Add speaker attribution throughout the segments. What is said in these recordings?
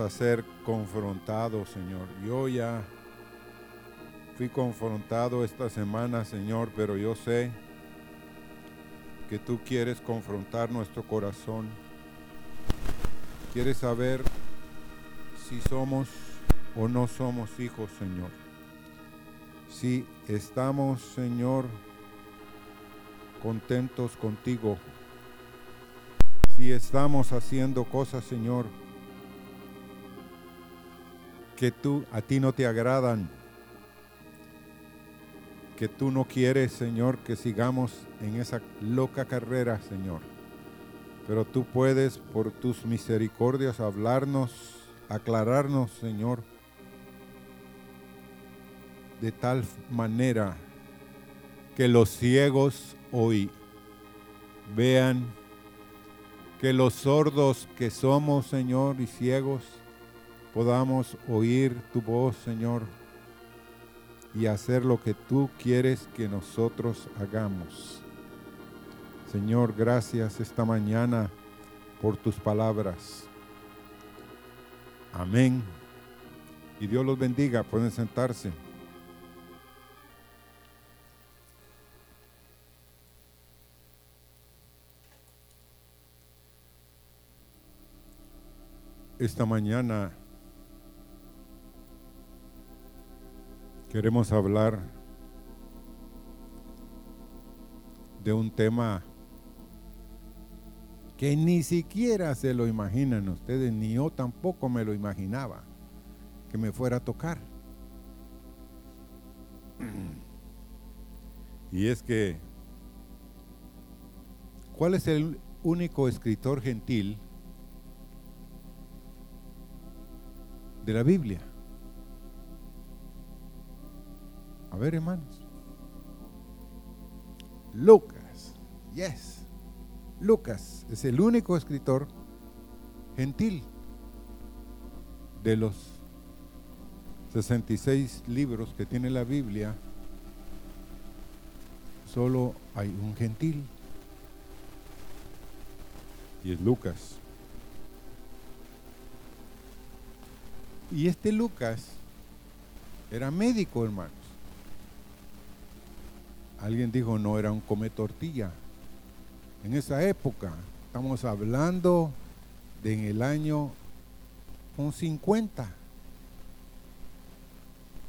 Speaker 1: a ser confrontado, Señor. Yo ya fui confrontado esta semana, Señor, pero yo sé que tú quieres confrontar nuestro corazón. Quieres saber si somos o no somos hijos, Señor. Si estamos, Señor, contentos contigo. Si estamos haciendo cosas, Señor, que tú a ti no te agradan, que tú no quieres, Señor, que sigamos en esa loca carrera, Señor. Pero tú puedes por tus misericordias hablarnos, aclararnos, Señor, de tal manera que los ciegos hoy vean, que los sordos que somos, Señor, y ciegos, podamos oír tu voz, Señor, y hacer lo que tú quieres que nosotros hagamos. Señor, gracias esta mañana por tus palabras. Amén. Y Dios los bendiga. Pueden sentarse. Esta mañana Queremos hablar de un tema que ni siquiera se lo imaginan ustedes, ni yo tampoco me lo imaginaba que me fuera a tocar. Y es que, ¿cuál es el único escritor gentil de la Biblia? A ver, hermanos. Lucas. Yes. Lucas es el único escritor gentil de los 66 libros que tiene la Biblia. Solo hay un gentil. Y es Lucas. Y este Lucas era médico, hermano. Alguien dijo, no era un come tortilla. En esa época, estamos hablando de en el año un 50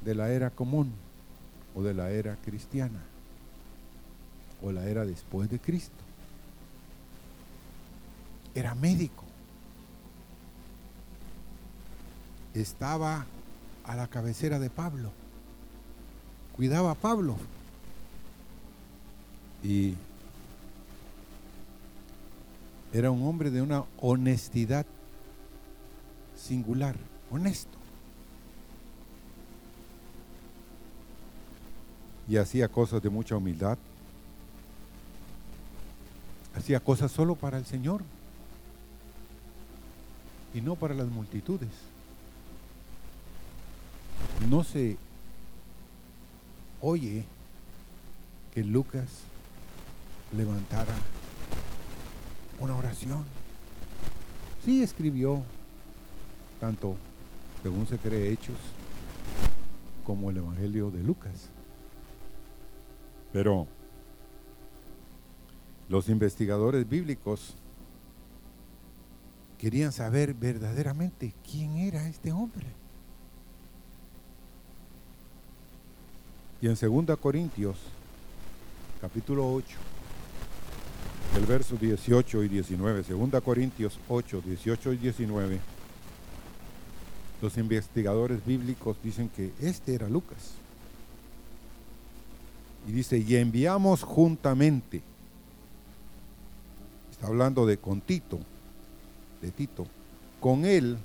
Speaker 1: de la era común o de la era cristiana o la era después de Cristo. Era médico. Estaba a la cabecera de Pablo. Cuidaba a Pablo. Y era un hombre de una honestidad singular, honesto. Y hacía cosas de mucha humildad. Hacía cosas solo para el Señor y no para las multitudes. No se oye que Lucas levantara una oración. Sí escribió tanto, según se cree, Hechos, como el Evangelio de Lucas. Pero los investigadores bíblicos querían saber verdaderamente quién era este hombre. Y en 2 Corintios, capítulo 8, el verso 18 y 19, 2 Corintios 8, 18 y 19, los investigadores bíblicos dicen que este era Lucas. Y dice, y enviamos juntamente, está hablando de con Tito, de Tito, con él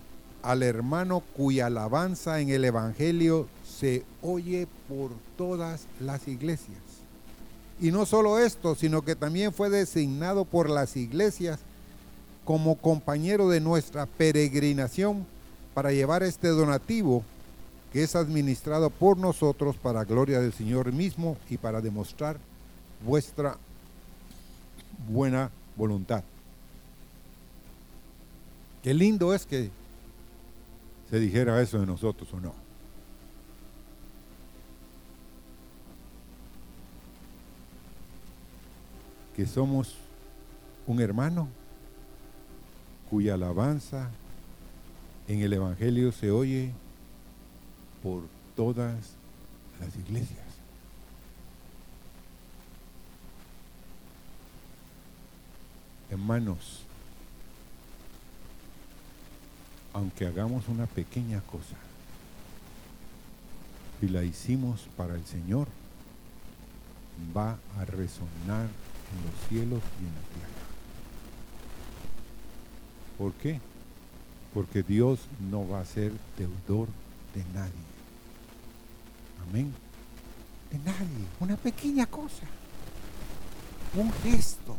Speaker 1: al hermano cuya alabanza en el Evangelio se oye por todas las iglesias. Y no solo esto, sino que también fue designado por las iglesias como compañero de nuestra peregrinación para llevar este donativo que es administrado por nosotros para gloria del Señor mismo y para demostrar vuestra buena voluntad. Qué lindo es que se dijera eso de nosotros o no. Que somos un hermano cuya alabanza en el Evangelio se oye por todas las iglesias. Hermanos, aunque hagamos una pequeña cosa, si la hicimos para el Señor, va a resonar en los cielos y en la tierra. ¿Por qué? Porque Dios no va a ser deudor de nadie. Amén. De nadie. Una pequeña cosa. Un gesto.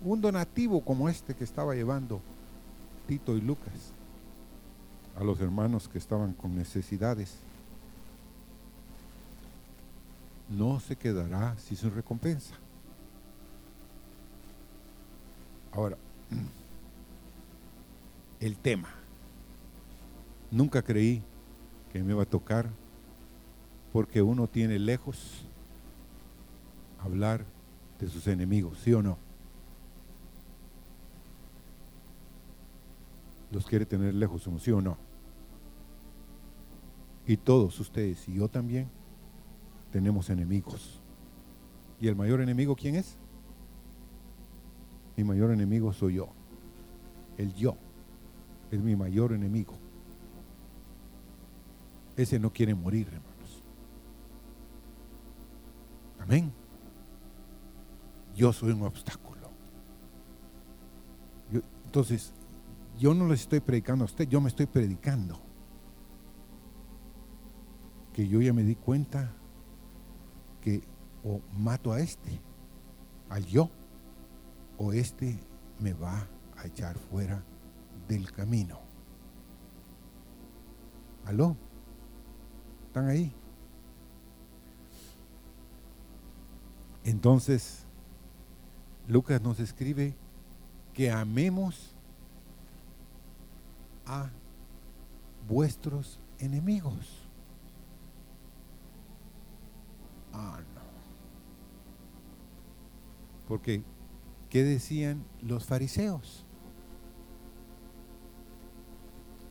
Speaker 1: Un donativo como este que estaba llevando Tito y Lucas a los hermanos que estaban con necesidades. No se quedará sin su recompensa. Ahora, el tema. Nunca creí que me iba a tocar porque uno tiene lejos hablar de sus enemigos, ¿sí o no? Los quiere tener lejos, ¿sí o no? Y todos ustedes y yo también tenemos enemigos. ¿Y el mayor enemigo quién es? Mi mayor enemigo soy yo. El yo es mi mayor enemigo. Ese no quiere morir, hermanos. Amén. Yo soy un obstáculo. entonces, yo no le estoy predicando a usted, yo me estoy predicando. Que yo ya me di cuenta que o mato a este, al yo, o este me va a echar fuera del camino. ¿Aló? ¿Están ahí? Entonces, Lucas nos escribe que amemos a vuestros enemigos. Ah, no. Porque, ¿qué decían los fariseos?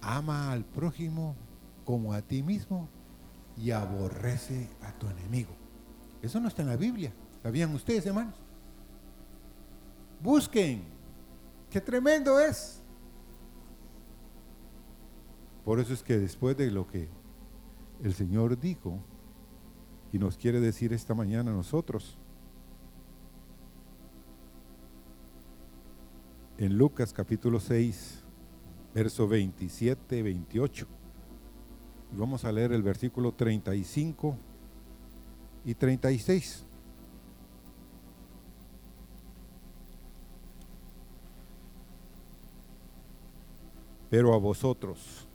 Speaker 1: ama al prójimo como a ti mismo y aborrece a tu enemigo. Eso no está en la Biblia. ¿Sabían ustedes, hermanos? Busquen. Qué tremendo es. Por eso es que después de lo que el Señor dijo y nos quiere decir esta mañana a nosotros, en Lucas capítulo 6, verso 27, 28. Y vamos a leer el versículo 35 y 36. Pero a vosotros,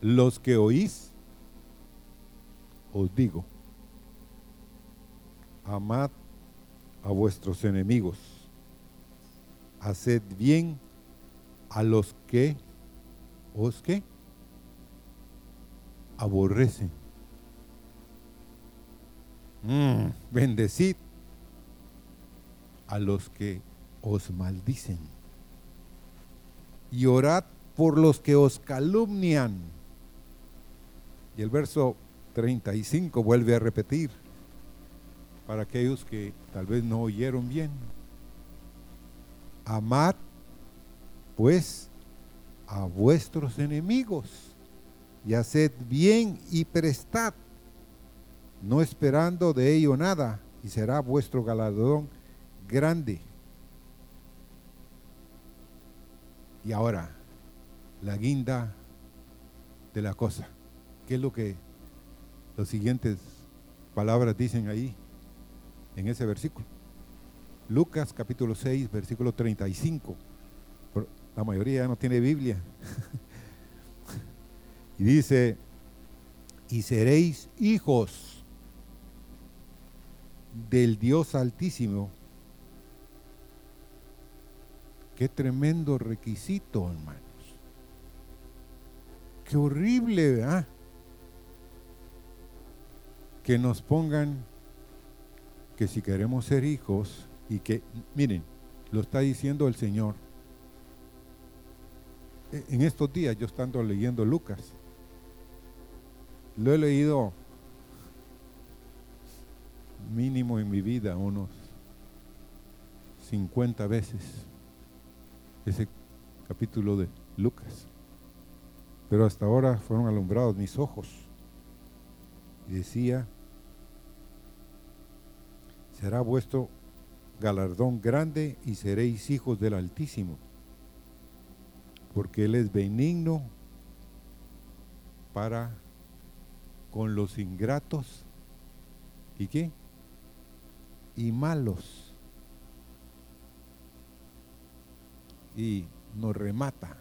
Speaker 1: los que oís, os digo, amad a vuestros enemigos, haced bien a los que os que aborrecen. Mm, bendecid a los que os maldicen. Y orad por los que os calumnian. Y el verso 35 vuelve a repetir para aquellos que tal vez no oyeron bien. Amad pues a vuestros enemigos y haced bien y prestad, no esperando de ello nada, y será vuestro galardón grande. Y ahora, la guinda de la cosa. ¿Qué es lo que las siguientes palabras dicen ahí en ese versículo? Lucas capítulo 6, versículo 35. La mayoría no tiene Biblia. y dice, y seréis hijos del Dios Altísimo. Qué tremendo requisito, hermanos. qué horrible, ¿verdad? Que nos pongan que si queremos ser hijos y que, miren, lo está diciendo el Señor. E, en estos días yo estando leyendo Lucas, lo he leído mínimo en mi vida unos 50 veces, ese capítulo de Lucas. Pero hasta ahora fueron alumbrados mis ojos. Y decía, será vuestro galardón grande y seréis hijos del Altísimo, porque Él es benigno para con los ingratos y qué? Y malos. Y nos remata.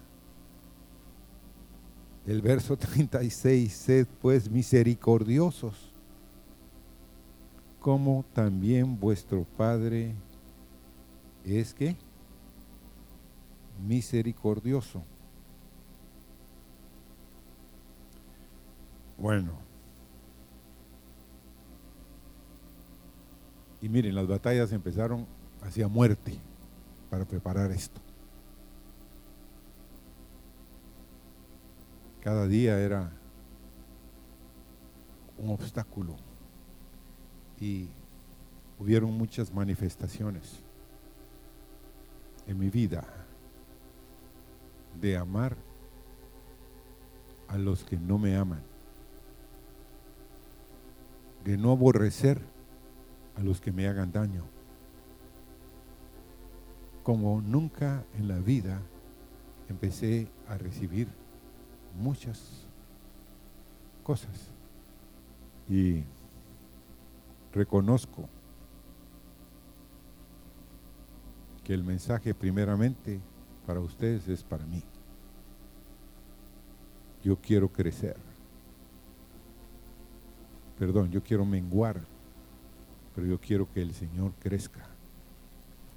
Speaker 1: El verso 36, sed pues misericordiosos, como también vuestro Padre es que misericordioso. Bueno. Y miren, las batallas empezaron hacia muerte para preparar esto. Cada día era un obstáculo y hubieron muchas manifestaciones en mi vida de amar a los que no me aman, de no aborrecer a los que me hagan daño. Como nunca en la vida empecé a recibir muchas cosas y reconozco que el mensaje primeramente para ustedes es para mí. Yo quiero crecer. Perdón, yo quiero menguar, pero yo quiero que el Señor crezca.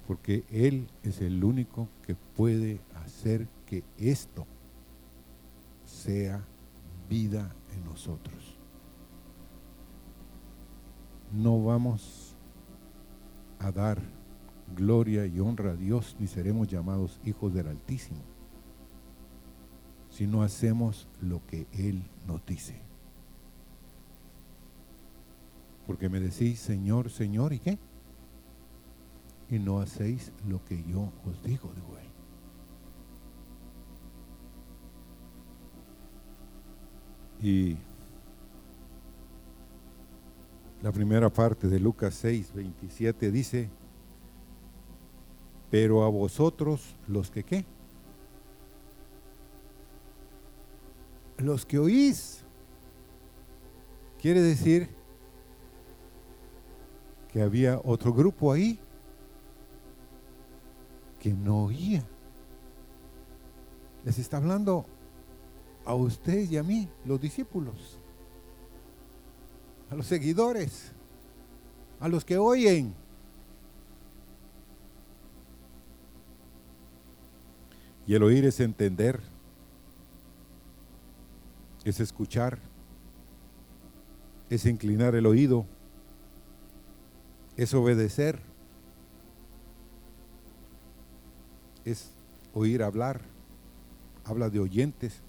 Speaker 1: Porque Él es el único que puede hacer que esto sea vida en nosotros. No vamos a dar gloria y honra a Dios, ni seremos llamados hijos del Altísimo, si no hacemos lo que Él nos dice. Porque me decís, Señor, Señor, ¿y qué? Y no hacéis lo que yo os digo, digo Él. Y la primera parte de Lucas 6, 27 dice, pero a vosotros los que qué? Los que oís. Quiere decir que había otro grupo ahí que no oía. Les está hablando a ustedes y a mí, los discípulos, a los seguidores, a los que oyen. Y el oír es entender, es escuchar, es inclinar el oído, es obedecer, es oír hablar, habla de oyentes.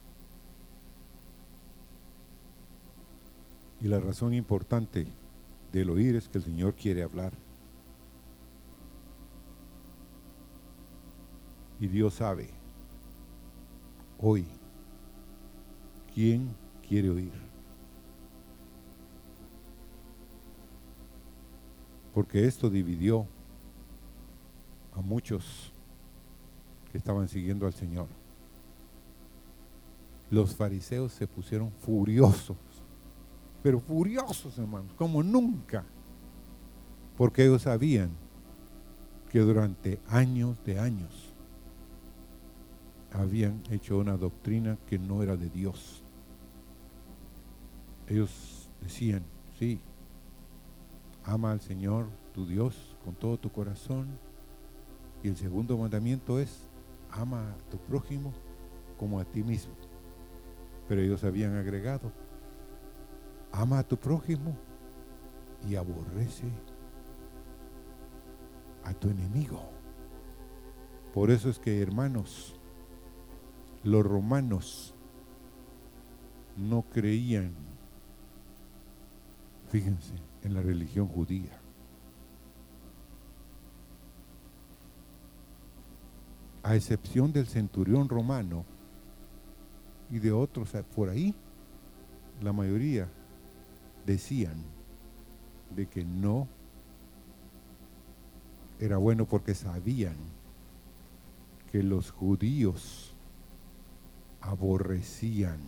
Speaker 1: Y la razón importante del oír es que el Señor quiere hablar. Y Dios sabe hoy, ¿quién quiere oír? Porque esto dividió a muchos que estaban siguiendo al Señor. Los fariseos se pusieron furiosos, pero furiosos, hermanos, como nunca, porque ellos sabían que durante años de años habían hecho una doctrina que no era de Dios. Ellos decían, sí, ama al Señor, tu Dios, con todo tu corazón. Y el segundo mandamiento es, ama a tu prójimo como a ti mismo. Pero ellos habían agregado, ama a tu prójimo y aborrece a tu enemigo. Por eso es que, hermanos, los romanos no creían, fíjense, en la religión judía. A excepción del centurión romano y de otros por ahí, la mayoría decían de que no era bueno porque sabían que los judíos aborrecían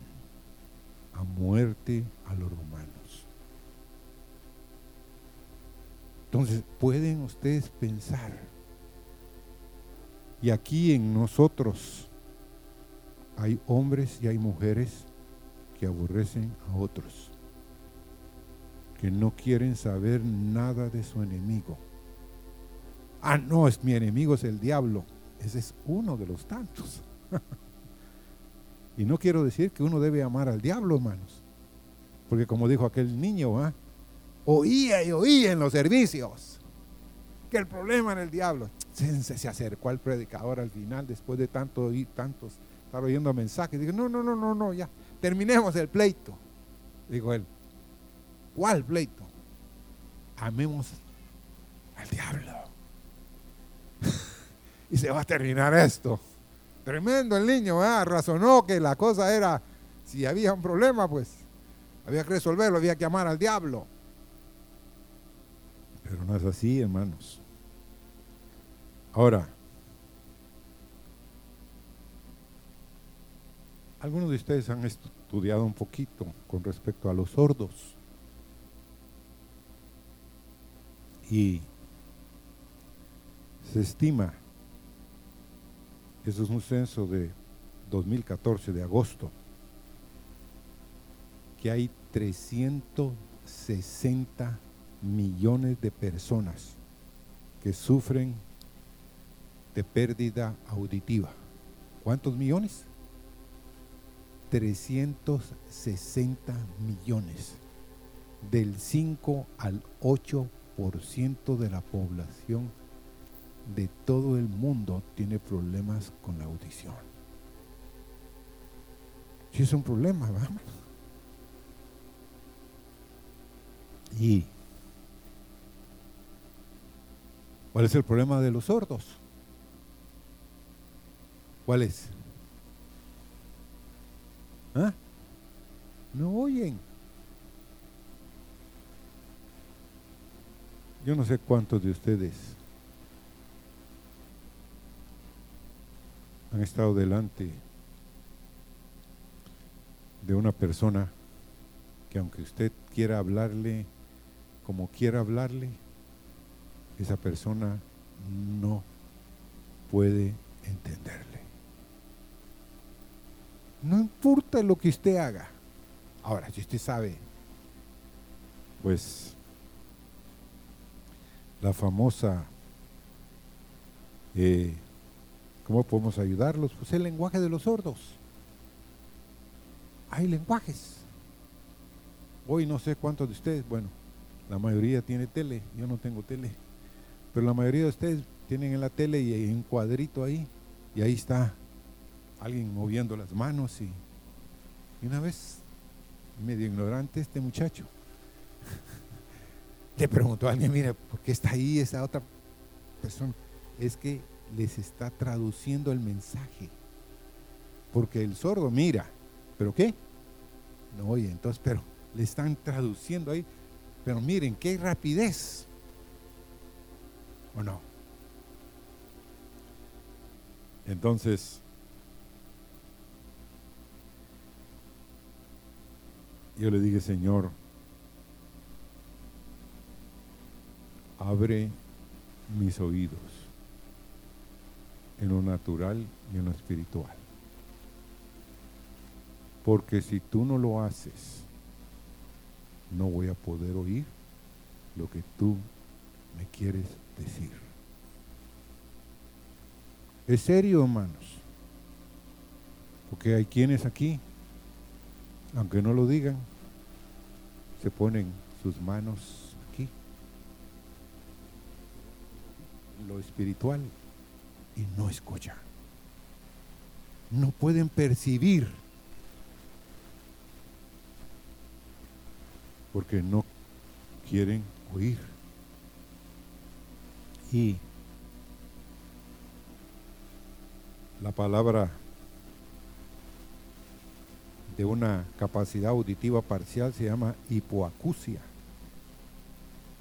Speaker 1: a muerte a los romanos. Entonces, pueden ustedes pensar, y aquí en nosotros hay hombres y hay mujeres que aborrecen a otros, que no quieren saber nada de su enemigo. Ah, no, es mi enemigo es el diablo. Ese es uno de los tantos. y no quiero decir que uno debe amar al diablo, hermanos. Porque como dijo aquel niño, ¿ah? oía y oía en los servicios que el problema era el diablo. Se, se acercó al predicador al final, después de tanto y tantos, estar oyendo mensajes. Dijo, no, no, no, no, no, ya, terminemos el pleito. Dijo él, ¿cuál pleito? Amemos al diablo. y se va a terminar esto. Tremendo el niño, razonó que la cosa era, si había un problema, pues había que resolverlo, había que amar al diablo. Pero no es así, hermanos. Ahora, algunos de ustedes han estudiado un poquito con respecto a los sordos. Y se estima, eso es un censo de 2014, de agosto, que hay 360 millones de personas que sufren de pérdida auditiva. ¿Cuántos millones? 360 millones. Del 5 al 8% de la población de todo el mundo tiene problemas con la audición. Si es un problema, vamos. Y ¿cuál es el problema de los sordos? ¿Cuál es? ¿Ah? No oyen. Yo no sé cuántos de ustedes han estado delante de una persona que aunque usted quiera hablarle como quiera hablarle, esa persona no puede entenderle. No importa lo que usted haga. Ahora, si usted sabe, pues la famosa, eh, ¿cómo podemos ayudarlos? Pues el lenguaje de los sordos. Hay lenguajes. Hoy no sé cuántos de ustedes, bueno, la mayoría tiene tele, yo no tengo tele. Pero la mayoría de ustedes tienen en la tele y hay un cuadrito ahí, y ahí está alguien moviendo las manos y, una vez, medio ignorante este muchacho, le preguntó a alguien, mire, ¿por qué está ahí esa otra persona? Es que les está traduciendo el mensaje. Porque el sordo mira, ¿pero qué? No oye, entonces, pero le están traduciendo ahí. Pero miren, qué rapidez. ¿O no? Entonces, yo le dije, Señor, abre mis oídos en lo natural y en lo espiritual. Porque si tú no lo haces, no voy a poder oír lo que tú me quieres decir. Es serio, hermanos. Porque hay quienes aquí aunque no lo digan, se ponen sus manos aquí, lo espiritual, y no escuchan. No pueden percibir porque no quieren oír. Y la palabra de una capacidad auditiva parcial se llama hipoacusia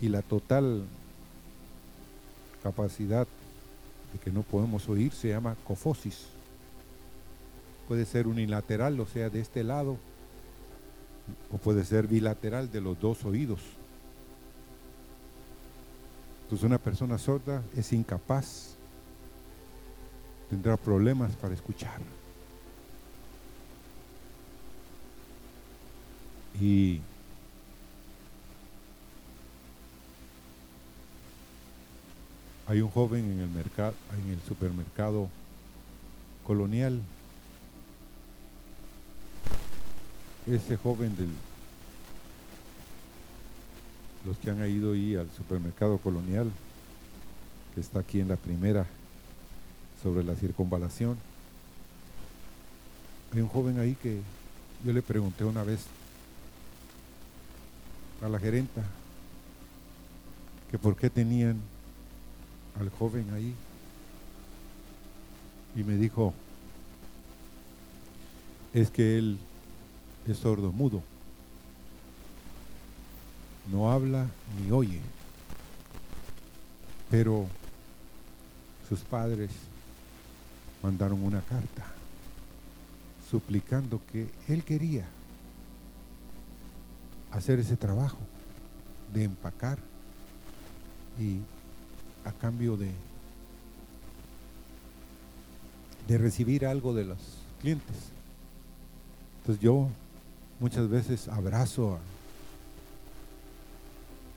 Speaker 1: y la total capacidad que no podemos oír se llama cofosis. Puede ser unilateral, o sea, de este lado, o puede ser bilateral de los dos oídos. Entonces una persona sorda es incapaz, tendrá problemas para escuchar. Y hay un joven en el mercado, en el supermercado colonial. Ese joven del los que han ido ahí al supermercado colonial, que está aquí en la primera, sobre la circunvalación. Hay un joven ahí que yo le pregunté una vez, a la gerenta que por qué tenían al joven ahí. Y me dijo, es que él es sordo mudo. No habla ni oye. Pero sus padres mandaron una carta suplicando que él quería hacer ese trabajo de empacar y a cambio de, de recibir algo de los clientes. Entonces yo muchas veces abrazo a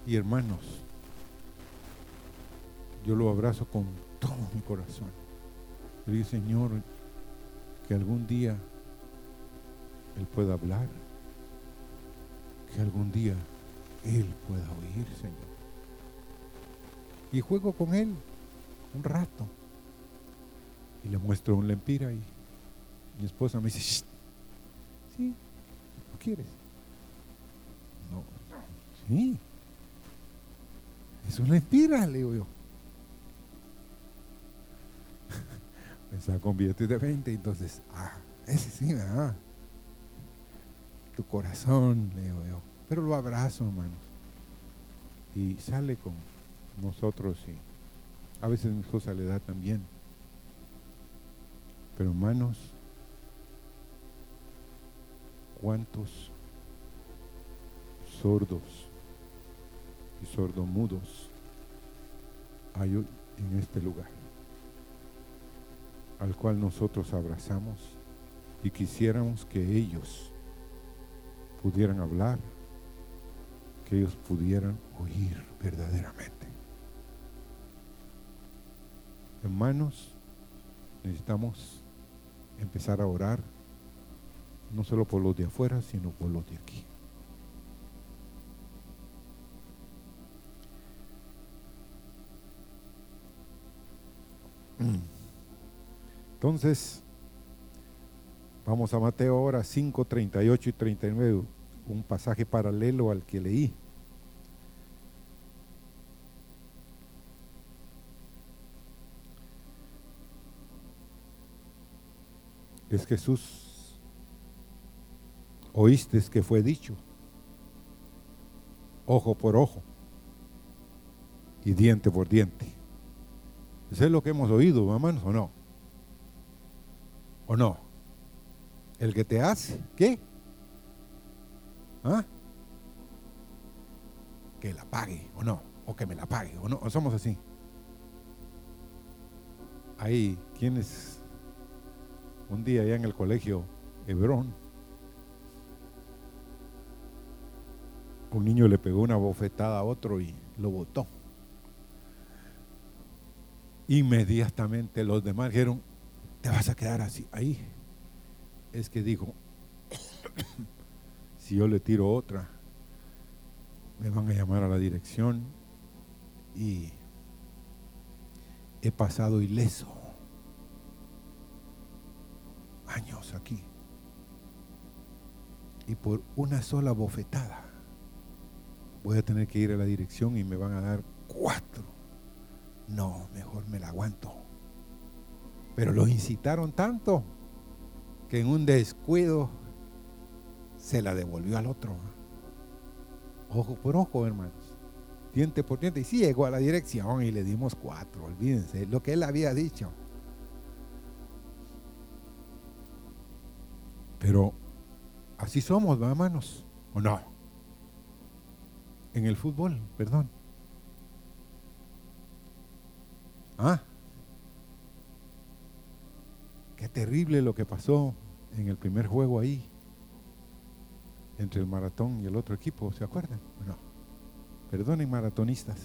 Speaker 1: y hermanos, yo lo abrazo con todo mi corazón. Le digo, Señor, que algún día Él pueda hablar que algún día Él pueda oír, Señor. Y juego con Él un rato. Y le muestro un lempira y mi esposa me dice, sí, ¿no quieres? No, sí. Es un lempira, le digo yo. me saco un de 20, entonces, ah, ese sí, ¿verdad? tu corazón, le digo yo. Pero lo abrazo, hermano. Y sale con nosotros y a veces mi esposa le da también. Pero hermanos, ¿cuántos sordos y sordomudos hay en este lugar? Al cual nosotros abrazamos y quisiéramos que ellos pudieran hablar, que ellos pudieran oír verdaderamente. Hermanos, necesitamos empezar a orar, no solo por los de afuera, sino por los de aquí. Entonces, Vamos a Mateo ahora 5, 38 y 39, un pasaje paralelo al que leí. Es Jesús, oíste que fue dicho, ojo por ojo y diente por diente. ¿Eso es lo que hemos oído, hermanos, o no? ¿O no? El que te hace, ¿qué? ¿Ah? Que la pague o no, o que me la pague o no, somos así. Hay quienes un día allá en el colegio Hebrón, un niño le pegó una bofetada a otro y lo botó. Inmediatamente los demás dijeron, te vas a quedar así, ahí es que dijo, Si yo le tiro otra, me van a llamar a la dirección y he pasado ileso años aquí. Y por una sola bofetada voy a tener que ir a la dirección y me van a dar cuatro. No, mejor me la aguanto. Pero los incitaron tanto que en un descuido se la devolvió al otro. Ojo por ojo, hermanos. Diente por diente. Y sí llegó a la dirección y le dimos cuatro. Olvídense lo que él había dicho. Pero así somos, hermanos. ¿O no? En el fútbol, perdón. ¿Ah? Qué terrible lo que pasó en el primer juego ahí entre el maratón y el otro equipo, ¿se acuerdan? No. Perdonen maratonistas.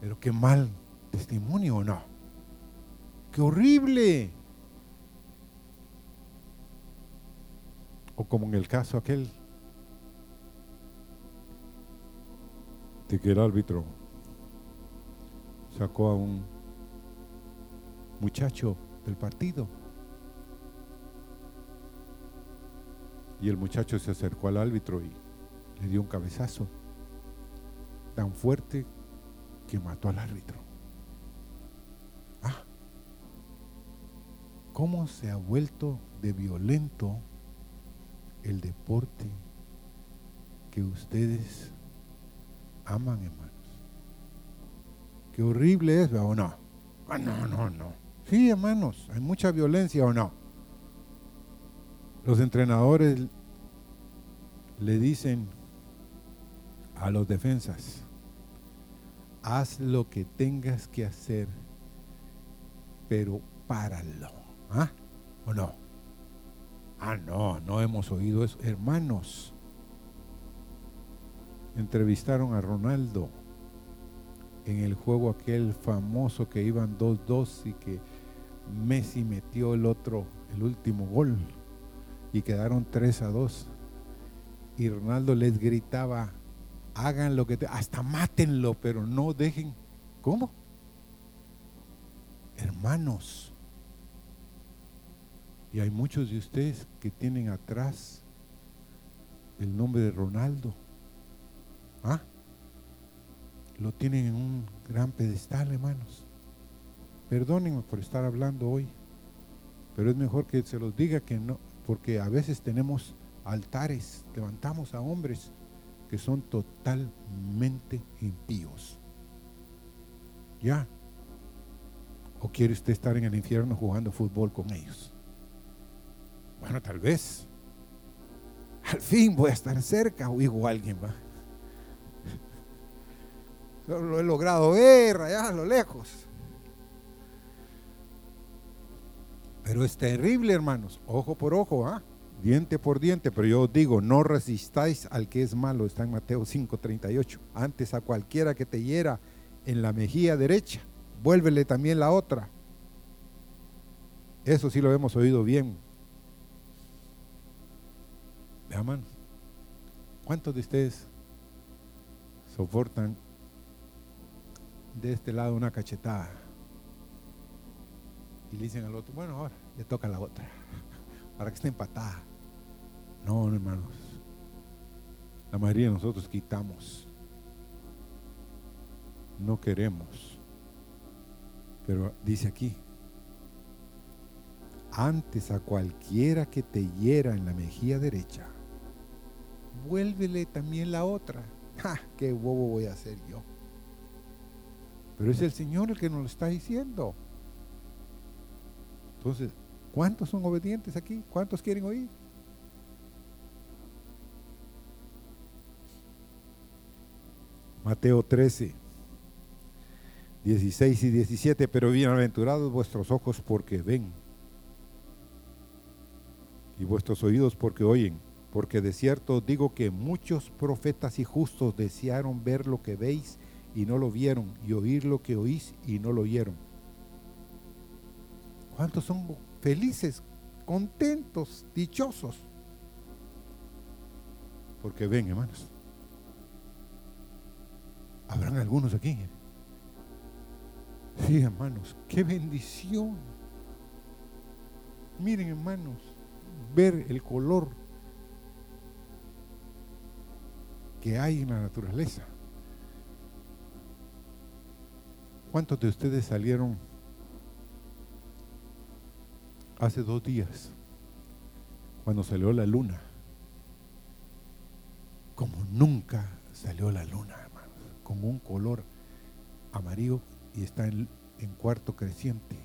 Speaker 1: Pero qué mal testimonio, ¿o no? Qué horrible. O como en el caso aquel de que el árbitro sacó a un muchacho del partido Y el muchacho se acercó al árbitro y le dio un cabezazo tan fuerte que mató al árbitro. Ah, ¿cómo se ha vuelto de violento el deporte que ustedes aman, hermanos? Qué horrible es, ¿o no? Ah, no, no, no. Sí, hermanos, hay mucha violencia, ¿o no? Los entrenadores le dicen a los defensas, haz lo que tengas que hacer, pero páralo. ¿Ah? ¿O no? Ah, no, no hemos oído eso. Hermanos, entrevistaron a Ronaldo en el juego aquel famoso que iban 2-2 y que Messi metió el otro, el último gol y quedaron 3 a 2. Y Ronaldo les gritaba, hagan lo que te, hasta mátenlo, pero no dejen. ¿Cómo? Hermanos. Y hay muchos de ustedes que tienen atrás el nombre de Ronaldo. ¿Ah? Lo tienen en un gran pedestal, hermanos. Perdónenme por estar hablando hoy, pero es mejor que se los diga que no, porque a veces tenemos altares, levantamos a hombres que son totalmente impíos. ¿Ya? ¿O quiere usted estar en el infierno jugando fútbol con ellos? Bueno, tal vez. Al fin voy a estar cerca, o digo alguien va. Lo he logrado ver allá a lo lejos. Pero es terrible, hermanos, ojo por ojo, ¿ah? diente por diente, pero yo os digo, no resistáis al que es malo, está en Mateo 5:38. Antes a cualquiera que te hiera en la mejilla derecha, vuélvele también la otra. Eso sí lo hemos oído bien. Vean, ¿cuántos de ustedes soportan de este lado una cachetada? y le dicen al otro, bueno, ahora le toca la otra, para que esté empatada. No, hermanos. La mayoría de nosotros quitamos. No queremos. Pero dice aquí, antes a cualquiera que te hiera en la mejilla derecha, vuélvele también la otra. ¡Ja! ¿Qué bobo voy a hacer yo? Pero es el Señor el que nos lo está diciendo. Entonces, ¿cuántos son obedientes aquí? ¿Cuántos quieren oír? Mateo 13, 16 y 17, pero bienaventurados vuestros ojos porque ven y vuestros oídos porque oyen, porque de cierto digo que muchos profetas y justos desearon ver lo que veis y no lo vieron, y oír lo que oís y no lo oyeron. ¿Cuántos son felices, contentos, dichosos? Porque ven, hermanos. Habrán algunos aquí. Sí, hermanos, qué bendición. Miren, hermanos, ver el color que hay en la naturaleza. ¿Cuántos de ustedes salieron hace dos días cuando salió la luna? Como nunca salió la luna, hermanos, con un color amarillo y está en, en cuarto creciente.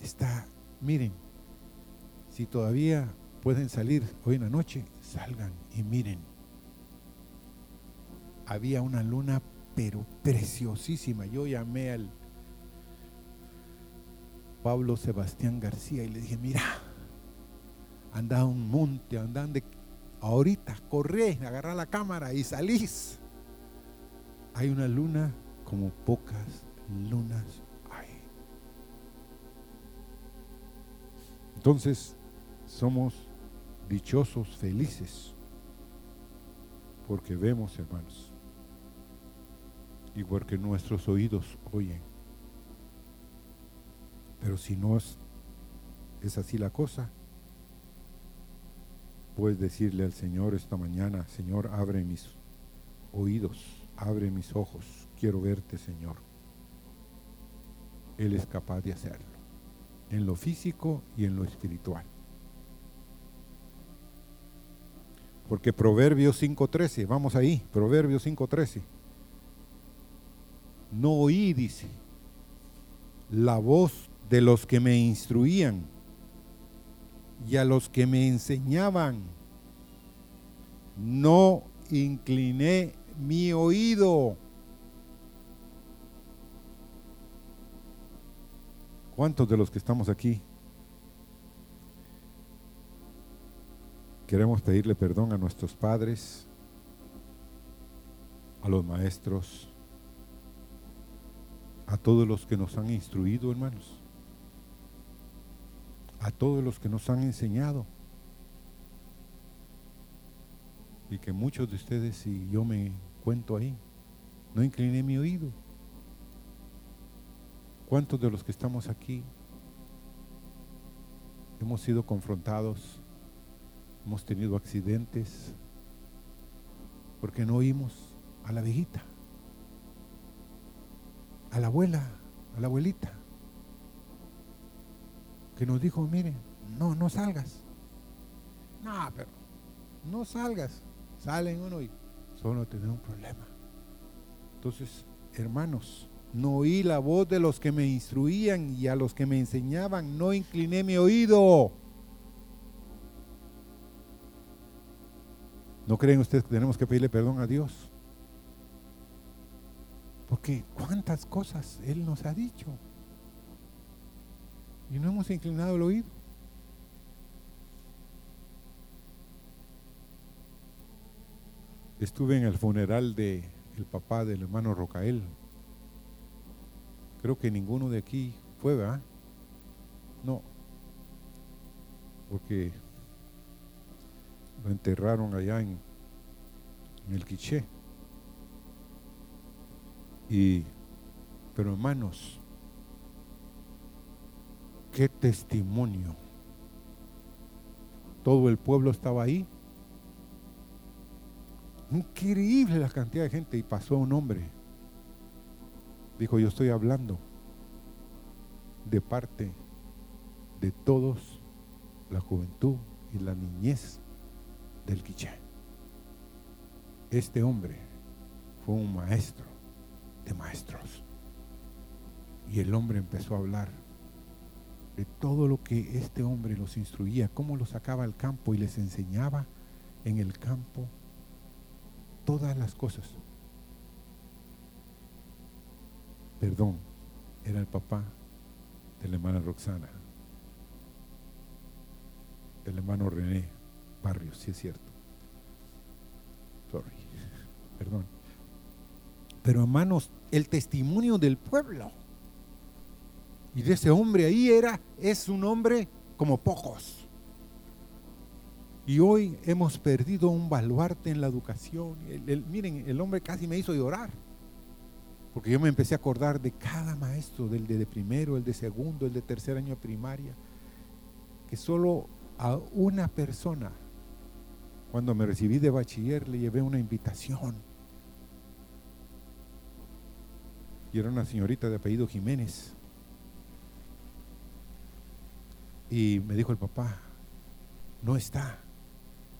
Speaker 1: Está, miren, si todavía pueden salir hoy en la noche, salgan y miren había una luna, pero preciosísima. Yo llamé al Pablo Sebastián García y le dije, mira, anda a un monte, andan de ahorita, corre, agarra la cámara y salís. Hay una luna como pocas lunas hay. Entonces, somos dichosos, felices, porque vemos, hermanos, y porque nuestros oídos oyen. Pero si no es, así la cosa, puedes decirle al Señor esta mañana, Señor, abre mis oídos, abre mis ojos, quiero verte, Señor. Él es capaz de hacerlo, en lo físico y en lo espiritual. Porque Proverbios 5.13, vamos ahí, Proverbios 5.13 no oí, dice, la voz de los que me instruían y a los que me enseñaban. No incliné mi oído. ¿Cuántos de los que estamos aquí queremos pedirle perdón a nuestros padres, a los maestros, a todos los que nos han instruido, hermanos, a todos los que nos han enseñado. Y que muchos de ustedes, si yo me cuento ahí, no incliné mi oído. ¿Cuántos de los que estamos aquí hemos sido confrontados, hemos tenido accidentes, porque no oímos a la viejita? A la abuela, a la abuelita, que nos dijo, mire, no, no salgas. No, pero no salgas. Salen uno y solo tener un problema. Entonces, hermanos, no oí la voz de los que me instruían y a los que me enseñaban, no incliné mi oído. ¿No creen ustedes que tenemos que pedirle perdón a Dios? Porque cuántas cosas Él nos ha dicho. Y no hemos inclinado el oído. Estuve en el funeral de papá del hermano Rocael. Creo que ninguno de aquí fue, ¿verdad? No. Porque lo enterraron allá en, en el Quiché. Y, pero hermanos, qué testimonio. Todo el pueblo estaba ahí. Increíble la cantidad de gente. Y pasó un hombre. Dijo, yo estoy hablando de parte de todos, la juventud y la niñez del Quiché. Este hombre fue un maestro de maestros. Y el hombre empezó a hablar de todo lo que este hombre los instruía, cómo los sacaba al campo y les enseñaba en el campo todas las cosas. Perdón, era el papá de la hermana Roxana, del hermano René Barrios, si es cierto. Sorry, perdón. Pero hermanos, el testimonio del pueblo. Y de ese hombre ahí era, es un hombre como pocos. Y hoy hemos perdido un baluarte en la educación. miren, el hombre casi me hizo llorar. Porque yo me empecé a acordar de cada maestro, del de primero, el de segundo, el de tercer año de primaria, que solo a una persona, cuando me recibí de bachiller, le llevé una invitación. Y era una señorita de apellido Jiménez. Y me dijo el papá, no está.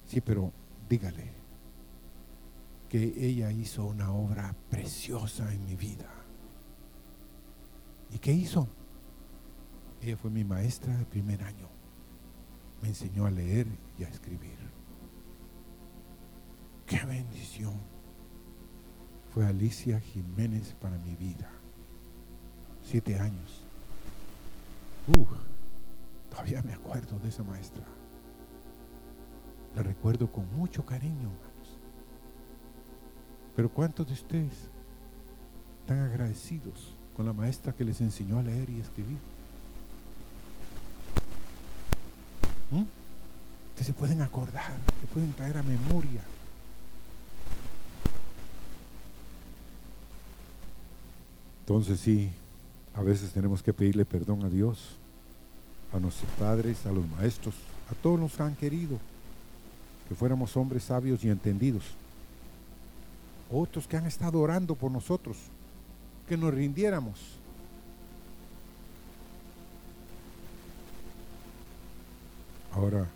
Speaker 1: Sí, pero dígale que ella hizo una obra preciosa en mi vida. ¿Y qué hizo? Ella fue mi maestra de primer año. Me enseñó a leer y a escribir. ¡Qué bendición! Fue Alicia Jiménez para mi vida. Siete años. Uh, todavía me acuerdo de esa maestra. La recuerdo con mucho cariño. Pero ¿cuántos de ustedes están agradecidos con la maestra que les enseñó a leer y escribir? ¿Mm? Que se pueden acordar, que pueden traer a memoria. Entonces sí, a veces tenemos que pedirle perdón a Dios, a nuestros padres, a los maestros, a todos los que han querido que fuéramos hombres sabios y entendidos otros que han estado orando por nosotros, que nos rindiéramos. Ahora,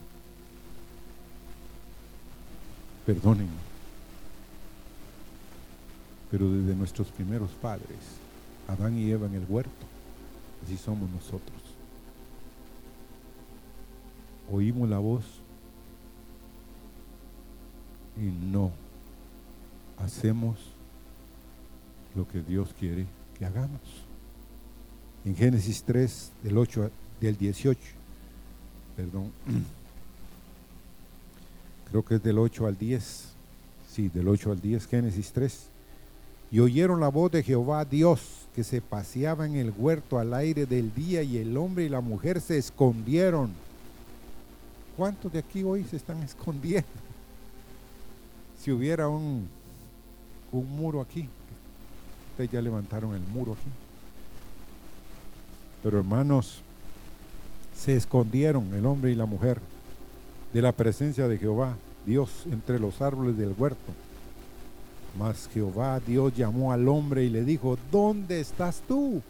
Speaker 1: perdónenme, pero desde nuestros primeros padres, Adán y Eva en el huerto, así somos nosotros. Oímos la voz y no hacemos lo que Dios quiere que hagamos. En Génesis 3, del 8 del 18, perdón, creo que es del 8 al 10, sí, del 8 al 10, Génesis 3. Y oyeron la voz de Jehová Dios que se paseaba en el huerto al aire del día y el hombre y la mujer se escondieron. ¿Cuántos de aquí hoy se están escondiendo? Si hubiera un un muro aquí. Ustedes ya levantaron el muro aquí. Pero hermanos, se escondieron el hombre y la mujer de la presencia de Jehová, Dios, entre los árboles del huerto. Mas Jehová, Dios llamó al hombre y le dijo, ¿dónde estás tú?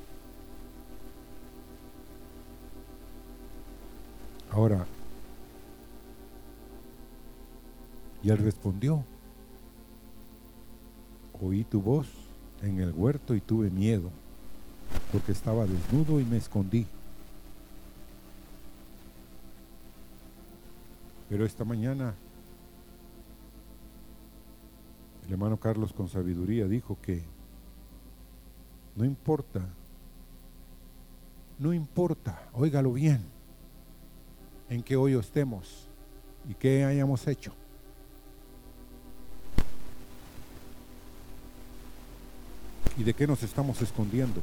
Speaker 1: Ahora, y él respondió, oí tu voz en el huerto y tuve miedo, porque estaba desnudo y me escondí. Pero esta mañana el hermano Carlos con sabiduría dijo que no importa, no importa, óigalo bien, en qué hoyo estemos y qué hayamos hecho. ¿Y de qué nos estamos escondiendo?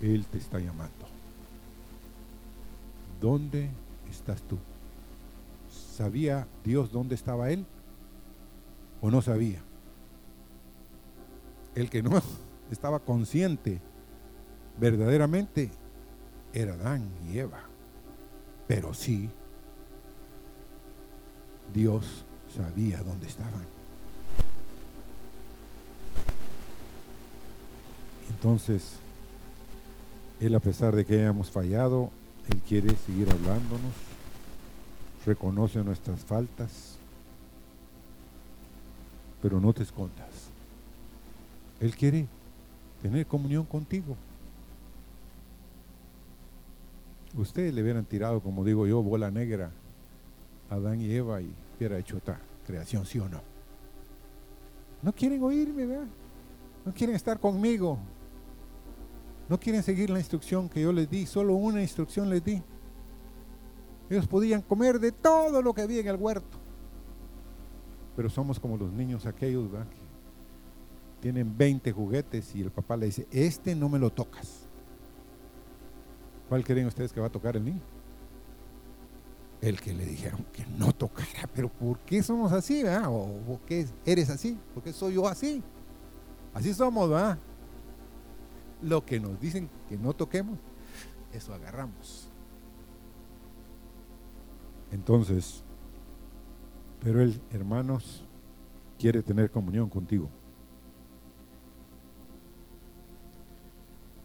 Speaker 1: Él te está llamando. ¿Dónde estás tú? ¿Sabía Dios dónde estaba Él? ¿O no sabía? El que no estaba consciente verdaderamente era Adán y Eva. Pero sí, Dios sabía dónde estaban. Entonces, Él a pesar de que hayamos fallado, Él quiere seguir hablándonos, reconoce nuestras faltas, pero no te escondas. Él quiere tener comunión contigo. Ustedes le hubieran tirado, como digo yo, bola negra a Adán y Eva y hubiera hecho otra creación, ¿sí o no? No quieren oírme, ¿verdad? No quieren estar conmigo. No quieren seguir la instrucción que yo les di, solo una instrucción les di. Ellos podían comer de todo lo que había en el huerto. Pero somos como los niños aquellos, ¿verdad? Que tienen 20 juguetes y el papá le dice, este no me lo tocas. ¿Cuál creen ustedes que va a tocar el niño? el que le dijeron que no tocara. Pero ¿por qué somos así? ¿verdad? ¿O por qué eres así? ¿Por qué soy yo así? Así somos, ¿verdad? Lo que nos dicen que no toquemos, eso agarramos. Entonces, pero el hermanos quiere tener comunión contigo.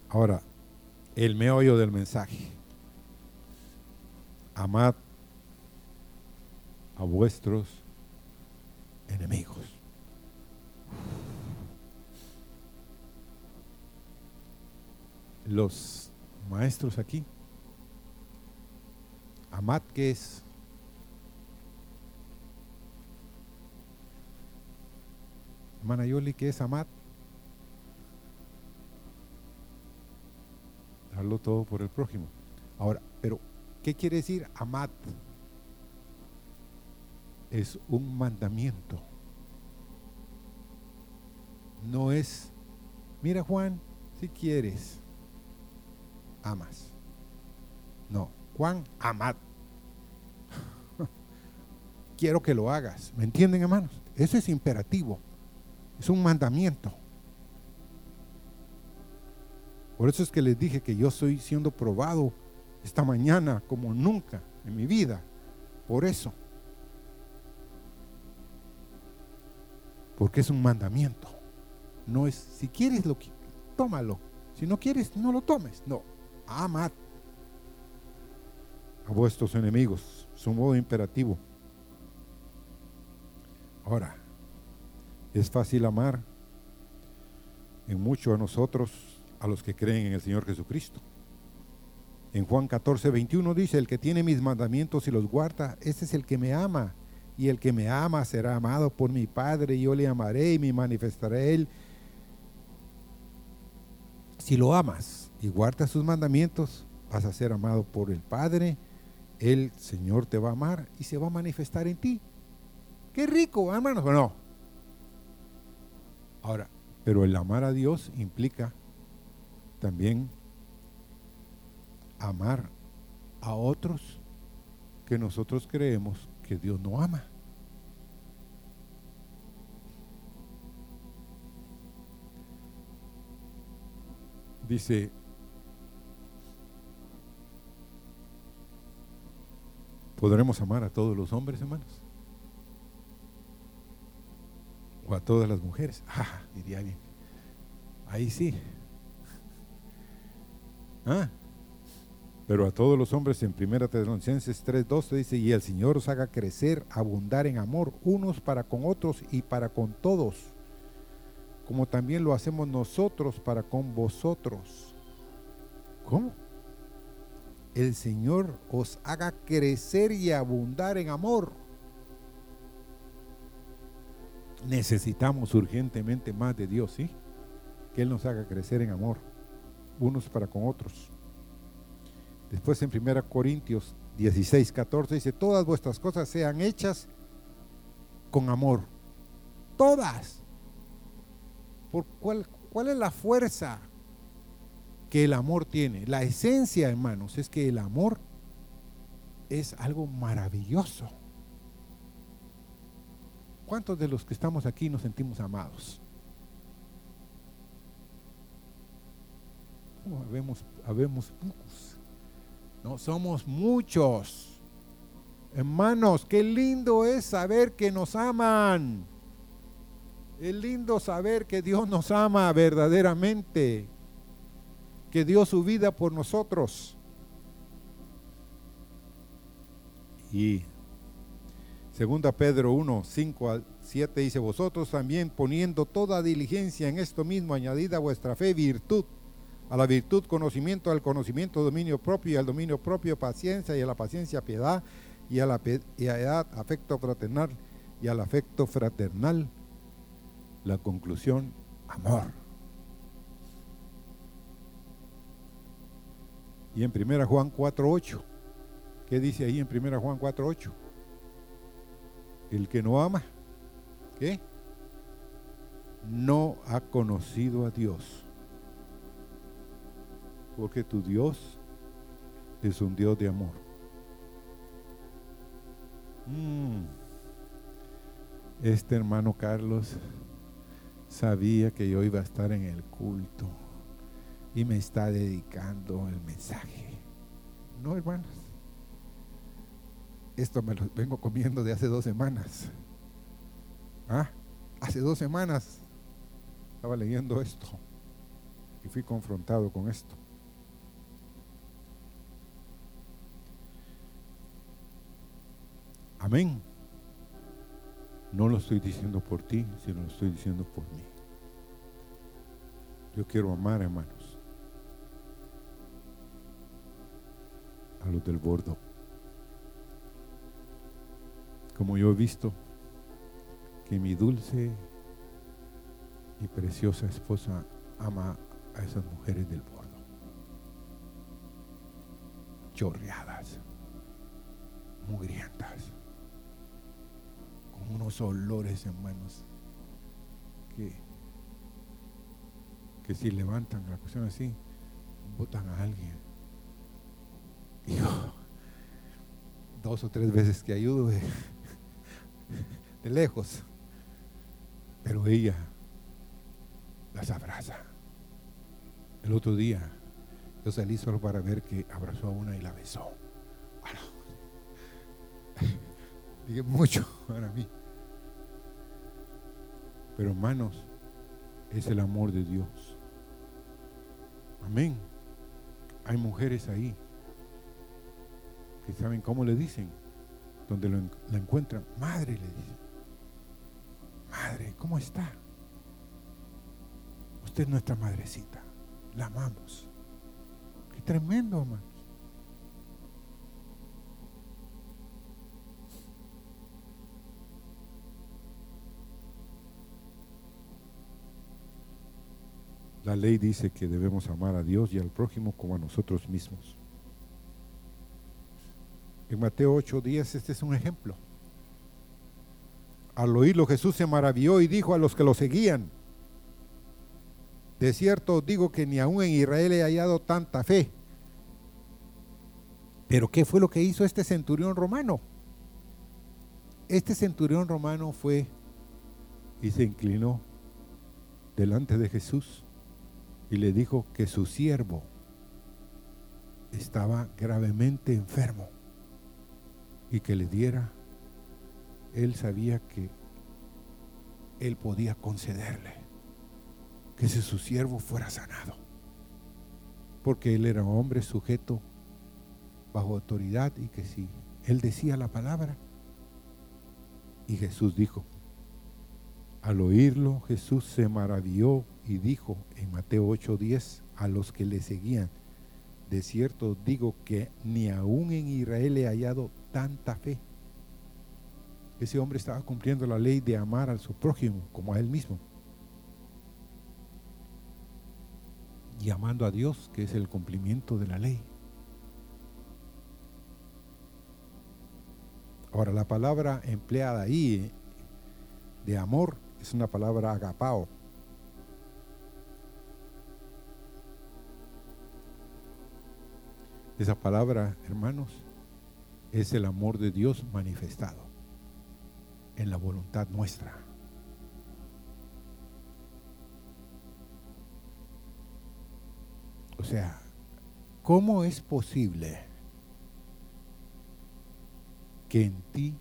Speaker 1: Ahora, el meollo del mensaje. Amad a vuestros enemigos. Los maestros aquí, amad que es Manayoli, que es amad? Darlo todo por el prójimo. Ahora, pero, ¿qué quiere decir amad? Es un mandamiento. No es, mira Juan, si quieres, amas. No, Juan, amad. Quiero que lo hagas. ¿Me entienden, hermanos? Eso es imperativo. Es un mandamiento. Por eso es que les dije que yo estoy siendo probado esta mañana como nunca en mi vida. Por eso. Porque es un mandamiento. No es, si quieres, lo, tómalo. Si no quieres, no lo tomes. No, amad a vuestros enemigos. Es un modo imperativo. Ahora, es fácil amar en mucho a nosotros, a los que creen en el Señor Jesucristo. En Juan 14, 21 dice, el que tiene mis mandamientos y los guarda, ese es el que me ama. Y el que me ama será amado por mi Padre, y yo le amaré y me manifestaré a él. Si lo amas y guardas sus mandamientos, vas a ser amado por el Padre, el Señor te va a amar y se va a manifestar en ti. Qué rico, hermanos, ¿o no? Ahora, pero el amar a Dios implica también amar a otros que nosotros creemos que Dios no ama. Dice, ¿podremos amar a todos los hombres, hermanos? O a todas las mujeres. Ah, diría alguien. Ahí sí. Ah, pero a todos los hombres en 1 Tesalonicenses 3:12 dice, y el Señor os haga crecer, abundar en amor unos para con otros y para con todos, como también lo hacemos nosotros para con vosotros. ¿Cómo? El Señor os haga crecer y abundar en amor necesitamos urgentemente más de Dios, ¿sí? Que Él nos haga crecer en amor, unos para con otros. Después en 1 Corintios 16, 14 dice, todas vuestras cosas sean hechas con amor. Todas. ¿Por cuál, ¿Cuál es la fuerza que el amor tiene? La esencia, hermanos, es que el amor es algo maravilloso. ¿Cuántos de los que estamos aquí nos sentimos amados? Habemos, habemos pocos. No, somos muchos. Hermanos, qué lindo es saber que nos aman. Es lindo saber que Dios nos ama verdaderamente. Que dio su vida por nosotros. Y Segunda Pedro 1, 5 al 7 dice, vosotros también poniendo toda diligencia en esto mismo, añadida a vuestra fe virtud, a la virtud conocimiento, al conocimiento dominio propio, y al dominio propio paciencia, y a la paciencia piedad, y a la piedad afecto fraternal, y al afecto fraternal la conclusión, amor. Y en 1 Juan 4.8, ¿qué dice ahí en 1 Juan 4.8? el que no ama, ¿qué? No ha conocido a Dios. Porque tu Dios es un Dios de amor. Mm. Este hermano Carlos sabía que yo iba a estar en el culto y me está dedicando el mensaje. No, hermanas. Esto me lo vengo comiendo de hace dos semanas. ¿Ah? Hace dos semanas estaba leyendo esto y fui confrontado con esto. Amén. No lo estoy diciendo por ti, sino lo estoy diciendo por mí. Yo quiero amar, hermanos, a los del bordo. Como yo he visto que mi dulce y preciosa esposa ama a esas mujeres del bordo. Chorreadas, mugrientas unos olores, hermanos, que, que si levantan la cuestión así, votan a alguien. Y yo, dos o tres veces que ayudo de, lejos, pero ella las abraza. El otro día yo salí solo para ver que abrazó a una y la besó. Dije mucho para mí. Pero hermanos, es el amor de Dios. Amén. Hay mujeres ahí que saben cómo le dicen, donde la encuentran. Madre le dicen. Madre, ¿cómo está? Usted es nuestra madrecita. La amamos. Qué tremendo, hermano. La ley dice que debemos amar a Dios y al prójimo como a nosotros mismos. En Mateo 8 días este es un ejemplo. Al oírlo Jesús se maravilló y dijo a los que lo seguían, de cierto digo que ni aún en Israel he hallado tanta fe. Pero ¿qué fue lo que hizo este centurión romano? Este centurión romano fue y se inclinó delante de Jesús y le dijo que su siervo estaba gravemente enfermo y que le diera, él sabía que él podía concederle que si su siervo fuera sanado, porque él era hombre sujeto bajo autoridad y que si él decía la palabra, y Jesús dijo, al oírlo Jesús se maravilló y dijo en Mateo 8:10 a los que le seguían, de cierto digo que ni aún en Israel he hallado tanta fe. Ese hombre estaba cumpliendo la ley de amar a su prójimo como a él mismo. Y amando a Dios, que es el cumplimiento de la ley. Ahora, la palabra empleada ahí de amor es una palabra agapao. Esa palabra, hermanos, es el amor de Dios manifestado en la voluntad nuestra. O sea, ¿cómo es posible que en ti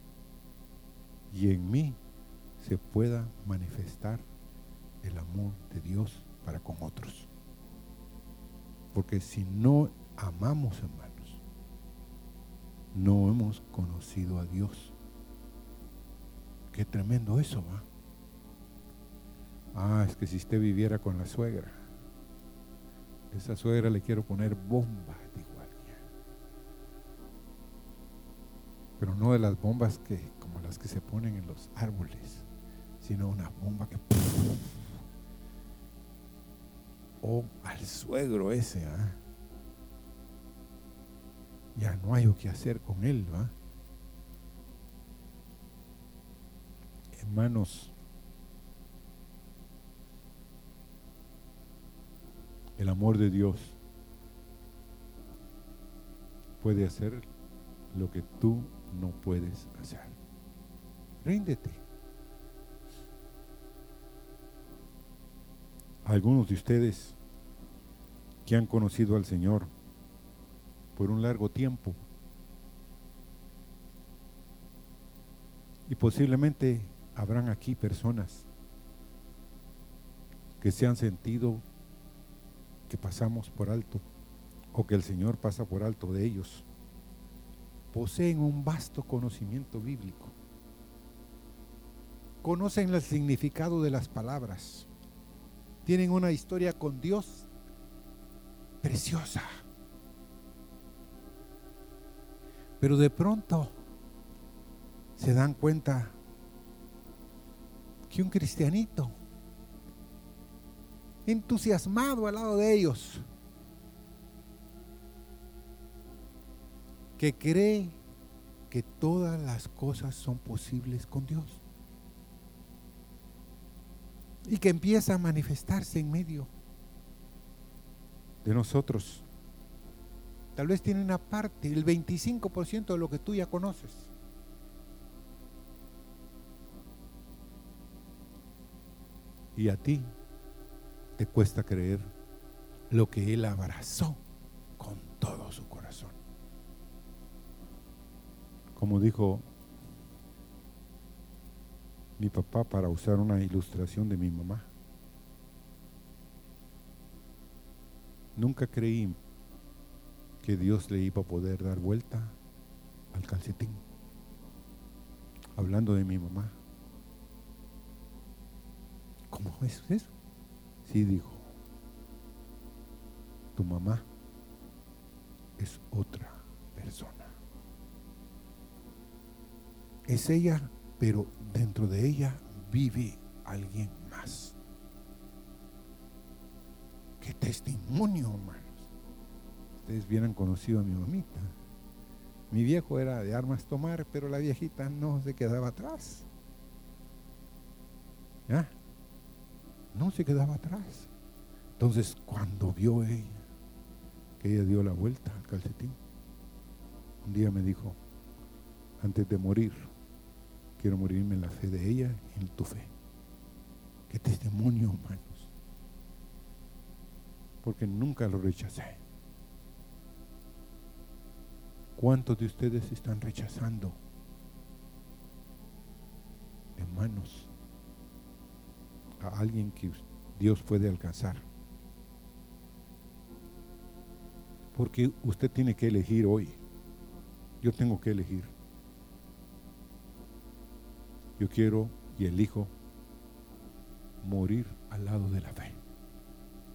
Speaker 1: y en mí se pueda manifestar el amor de Dios para con otros. Porque si no amamos, hermanos, no hemos conocido a Dios. Qué tremendo eso, ¿va? Ah, es que si usted viviera con la suegra, esa suegra le quiero poner bomba, dijo alguien. Pero no de las bombas que, como las que se ponen en los árboles sino una bomba que... O al suegro ese, ¿ah? ya no hay que hacer con él, ¿va? Hermanos, el amor de Dios puede hacer lo que tú no puedes hacer. Ríndete. Algunos de ustedes que han conocido al Señor, por un largo tiempo y posiblemente habrán aquí personas que se han sentido que pasamos por alto o que el Señor pasa por alto de ellos. Poseen un vasto conocimiento bíblico. Conocen el significado de las palabras. Tienen una historia con Dios preciosa. Pero de pronto se dan cuenta que un cristianito entusiasmado al lado de ellos, que cree que todas las cosas son posibles con Dios y que empieza a manifestarse en medio de nosotros. Tal vez tiene una parte, el 25% de lo que tú ya conoces. Y a ti te cuesta creer lo que Él abrazó con todo su corazón. Como dijo mi papá para usar una ilustración de mi mamá. Nunca creí que Dios le iba a poder dar vuelta al calcetín. Hablando de mi mamá. ¿Cómo es eso? Sí, dijo, tu mamá es otra persona. Es ella, pero dentro de ella vive alguien más. Qué testimonio, hermanos. Ustedes hubieran conocido a mi mamita. Mi viejo era de armas tomar, pero la viejita no se quedaba atrás. ¿Ya? no se quedaba atrás. Entonces, cuando vio ella que ella dio la vuelta al calcetín, un día me dijo, antes de morir, quiero morirme en la fe de ella y en tu fe. Qué testimonio, hermanos. Porque nunca lo rechacé. ¿Cuántos de ustedes están rechazando? Hermanos, a alguien que Dios puede alcanzar. Porque usted tiene que elegir hoy. Yo tengo que elegir. Yo quiero y elijo morir al lado de la fe,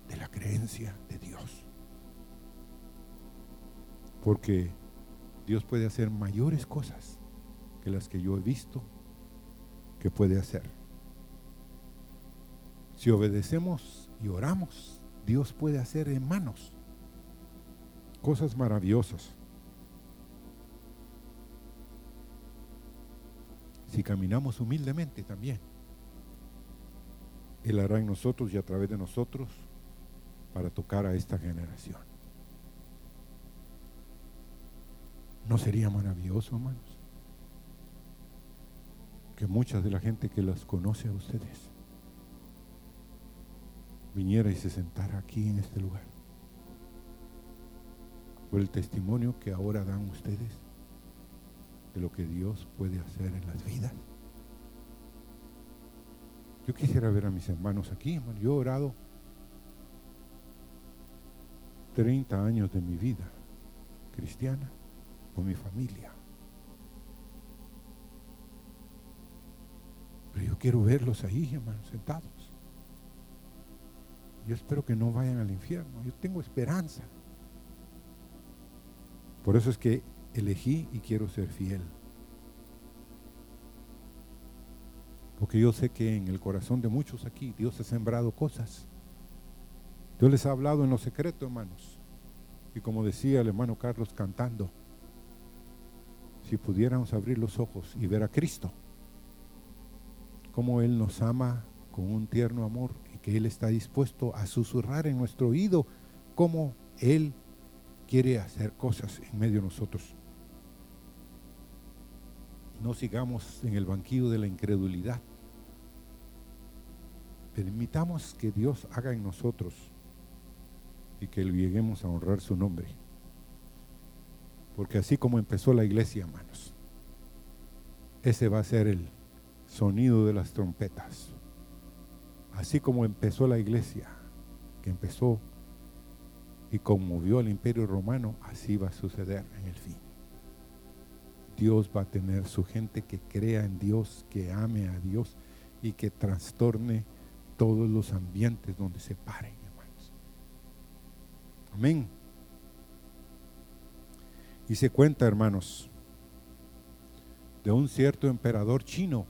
Speaker 1: de la creencia de Dios. Porque Dios puede hacer mayores cosas que las que yo he visto que puede hacer. Si obedecemos y oramos, Dios puede hacer en manos cosas maravillosas. Si caminamos humildemente también, Él hará en nosotros y a través de nosotros para tocar a esta generación. ¿No sería maravilloso, hermanos? Que mucha de la gente que las conoce a ustedes viniera y se sentara aquí en este lugar. Por el testimonio que ahora dan ustedes de lo que Dios puede hacer en las vidas. Yo quisiera ver a mis hermanos aquí, hermano. Yo he orado 30 años de mi vida cristiana con mi familia. Pero yo quiero verlos ahí, hermanos, sentados. Yo espero que no vayan al infierno. Yo tengo esperanza. Por eso es que elegí y quiero ser fiel. Porque yo sé que en el corazón de muchos aquí Dios ha sembrado cosas. Dios les ha hablado en lo secreto, hermanos. Y como decía el hermano Carlos cantando, si pudiéramos abrir los ojos y ver a Cristo, como Él nos ama con un tierno amor que Él está dispuesto a susurrar en nuestro oído cómo Él quiere hacer cosas en medio de nosotros. No sigamos en el banquillo de la incredulidad. Permitamos que Dios haga en nosotros y que lleguemos a honrar su nombre. Porque así como empezó la iglesia, hermanos, ese va a ser el sonido de las trompetas. Así como empezó la iglesia, que empezó y conmovió al imperio romano, así va a suceder en el fin. Dios va a tener su gente que crea en Dios, que ame a Dios y que trastorne todos los ambientes donde se paren, hermanos. Amén. Y se cuenta, hermanos, de un cierto emperador chino.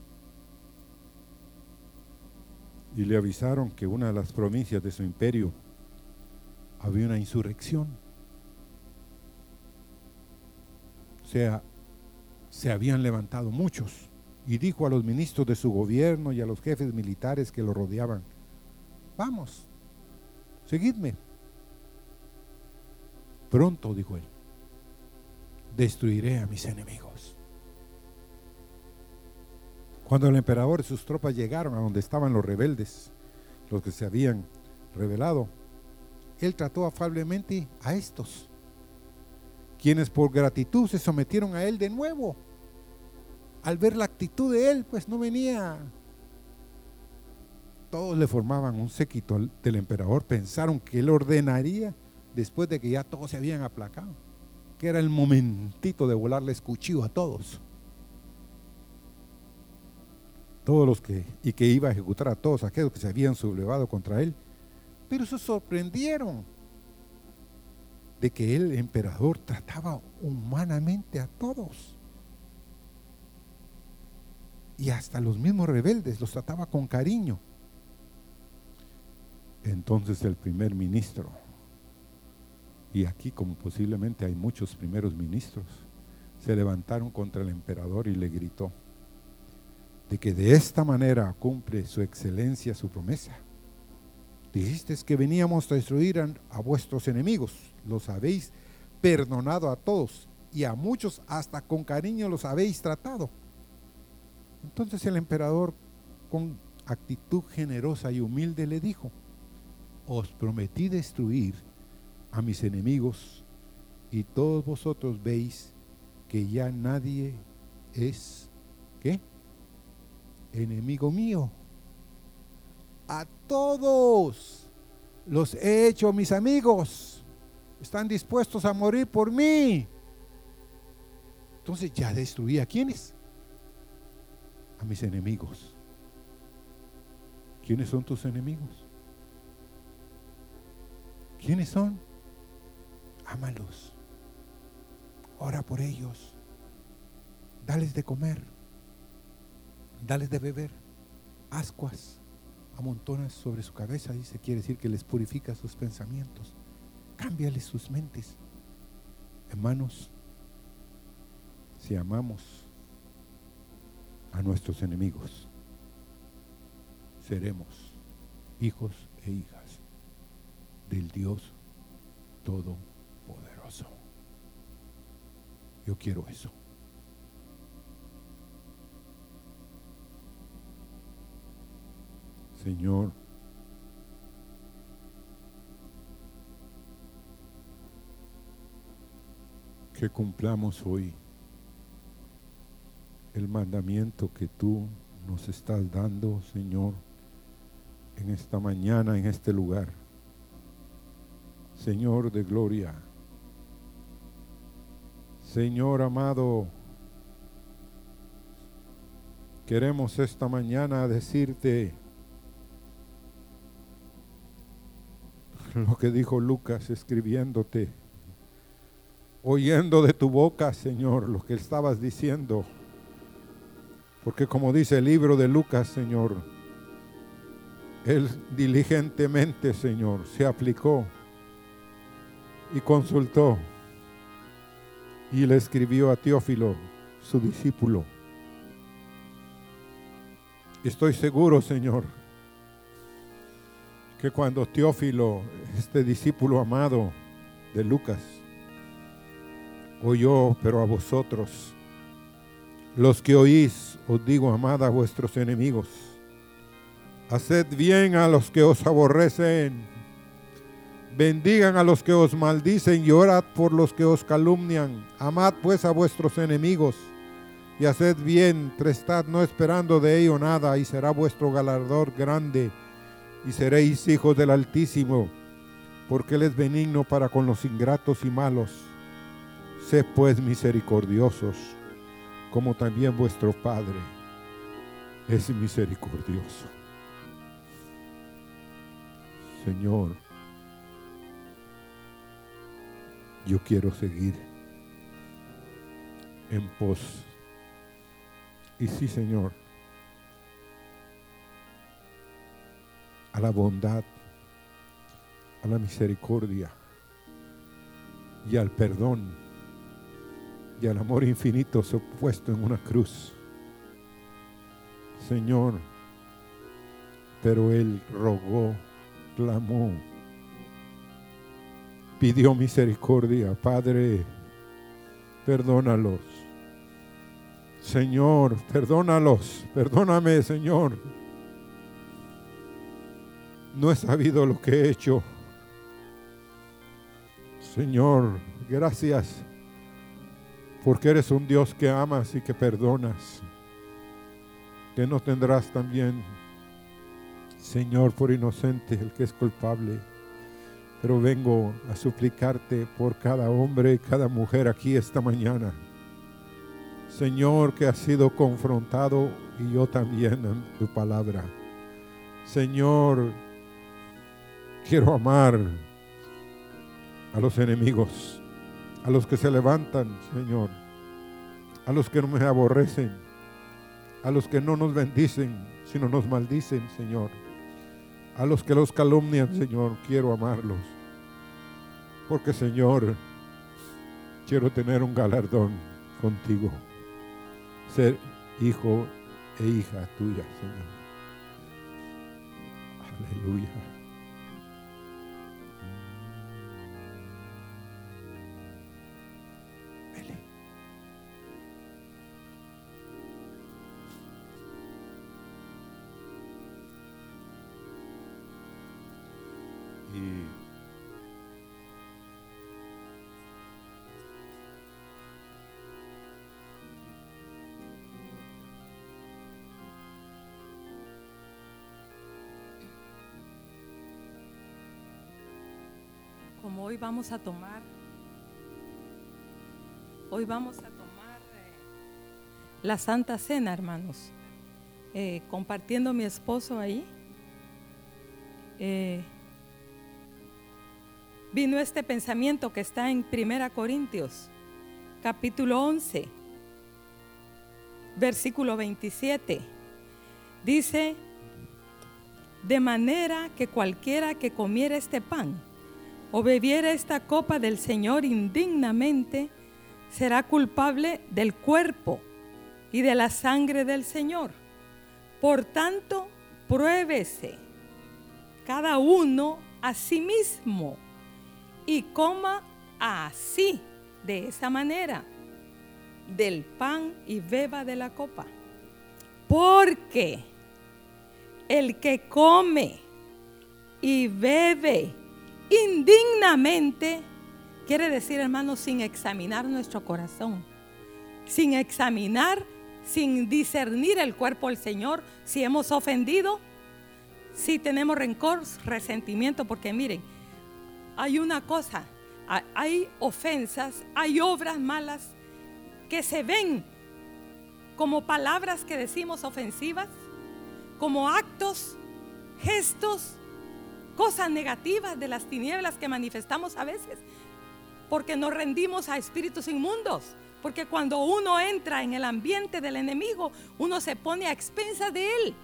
Speaker 1: Y le avisaron que una de las provincias de su imperio había una insurrección. O sea, se habían levantado muchos. Y dijo a los ministros de su gobierno y a los jefes militares que lo rodeaban, vamos, seguidme. Pronto, dijo él, destruiré a mis enemigos. Cuando el emperador y sus tropas llegaron a donde estaban los rebeldes, los que se habían rebelado, él trató afablemente a estos, quienes por gratitud se sometieron a él de nuevo. Al ver la actitud de él, pues no venía. Todos le formaban un séquito del emperador, pensaron que él ordenaría después de que ya todos se habían aplacado, que era el momentito de volarles cuchillo a todos todos los que, y que iba a ejecutar a todos aquellos que se habían sublevado contra él. Pero se sorprendieron de que el emperador trataba humanamente a todos. Y hasta los mismos rebeldes los trataba con cariño. Entonces el primer ministro, y aquí como posiblemente hay muchos primeros ministros, se levantaron contra el emperador y le gritó, de que de esta manera cumple su excelencia su promesa. Dijiste que veníamos a destruir a, vuestros enemigos, los habéis perdonado a todos y a muchos hasta con cariño los habéis tratado. Entonces el emperador con actitud generosa y humilde le dijo, os prometí destruir a mis enemigos y todos vosotros veis que ya nadie es, ¿qué? enemigo mío. A todos los he hecho mis amigos. Están dispuestos a morir por mí. Entonces ya destruí a quienes? A mis enemigos. ¿Quiénes son tus enemigos? ¿Quiénes son? Ámalos. Ora por ellos. Dales de comer dales de beber, ascuas, amontonas sobre su cabeza, dice, quiere decir que les purifica sus pensamientos, cámbiales sus mentes. Hermanos, si amamos a nuestros enemigos, seremos hijos e hijas del Dios Todopoderoso. Yo quiero eso. Señor, que cumplamos hoy el mandamiento que tú nos estás dando, Señor, en esta mañana, en este lugar. Señor de gloria, Señor amado, queremos esta mañana decirte, lo que dijo Lucas escribiéndote, oyendo de tu boca, Señor, lo que estabas diciendo. Porque como dice el libro de Lucas, Señor, él diligentemente, Señor, se aplicó y consultó y le escribió a Teófilo, su discípulo. Estoy seguro, Señor, que cuando Teófilo, este discípulo amado de Lucas, oyó, pero a vosotros, los que oís, os digo, amad a vuestros enemigos, Haced bien a los que os aborrecen. Bendigan a los que os maldicen y orad por los que os calumnian. Amad pues a vuestros enemigos y haced bien, prestad no esperando de ello nada y será vuestro galardón grande y seréis hijos del Altísimo, porque Él es benigno para con los ingratos y malos. Sed pues misericordiosos, como también vuestro Padre es misericordioso. Señor, yo quiero seguir en pos. Y sí, Señor, a la bondad, a la misericordia y al perdón y al amor infinito puesto en una cruz. Señor, pero Él rogó, clamó, pidió misericordia. Padre, perdónalos. Señor, perdónalos, perdóname, Señor. No he sabido lo que he hecho. Señor, gracias porque eres un Dios que amas y que perdonas. Que no tendrás también, Señor, por inocente el que es culpable. Pero vengo a suplicarte por cada hombre y cada mujer aquí esta mañana. Señor, que ha sido confrontado y yo también en tu palabra. Señor, quiero amar a los enemigos a los que se levantan, Señor, a los que no me aborrecen, a los que no nos bendicen, sino nos maldicen, Señor, a los que los calumnian, Señor, quiero amarlos, porque, Señor, quiero tener un galardón contigo, ser hijo e hija tuya, Señor. Aleluya.
Speaker 2: Como hoy vamos a tomar, hoy vamos a tomar eh, la Santa Cena, hermanos, eh, compartiendo mi esposo ahí. Eh, vino este pensamiento que está en Primera Corintios, capítulo 11, versículo 27. Dice, de manera que cualquiera que comiera este pan, o bebiera esta copa del Señor indignamente, será culpable del cuerpo y de la sangre del Señor. Por tanto, pruébese cada uno a sí mismo y coma así, de esa manera, del pan y beba de la copa. Porque el que come y bebe indignamente, quiere decir, hermano, sin examinar nuestro corazón, sin examinar, sin discernir el cuerpo del Señor, si hemos ofendido, si tenemos rencor, resentimiento, porque miren, hay una cosa, hay ofensas, hay obras malas que se ven como palabras que decimos ofensivas, como actos, gestos cosas negativas de las tinieblas que manifestamos a veces, porque nos rendimos a espíritus inmundos. Porque cuando uno entra en el ambiente del enemigo, uno se pone a expensas de él.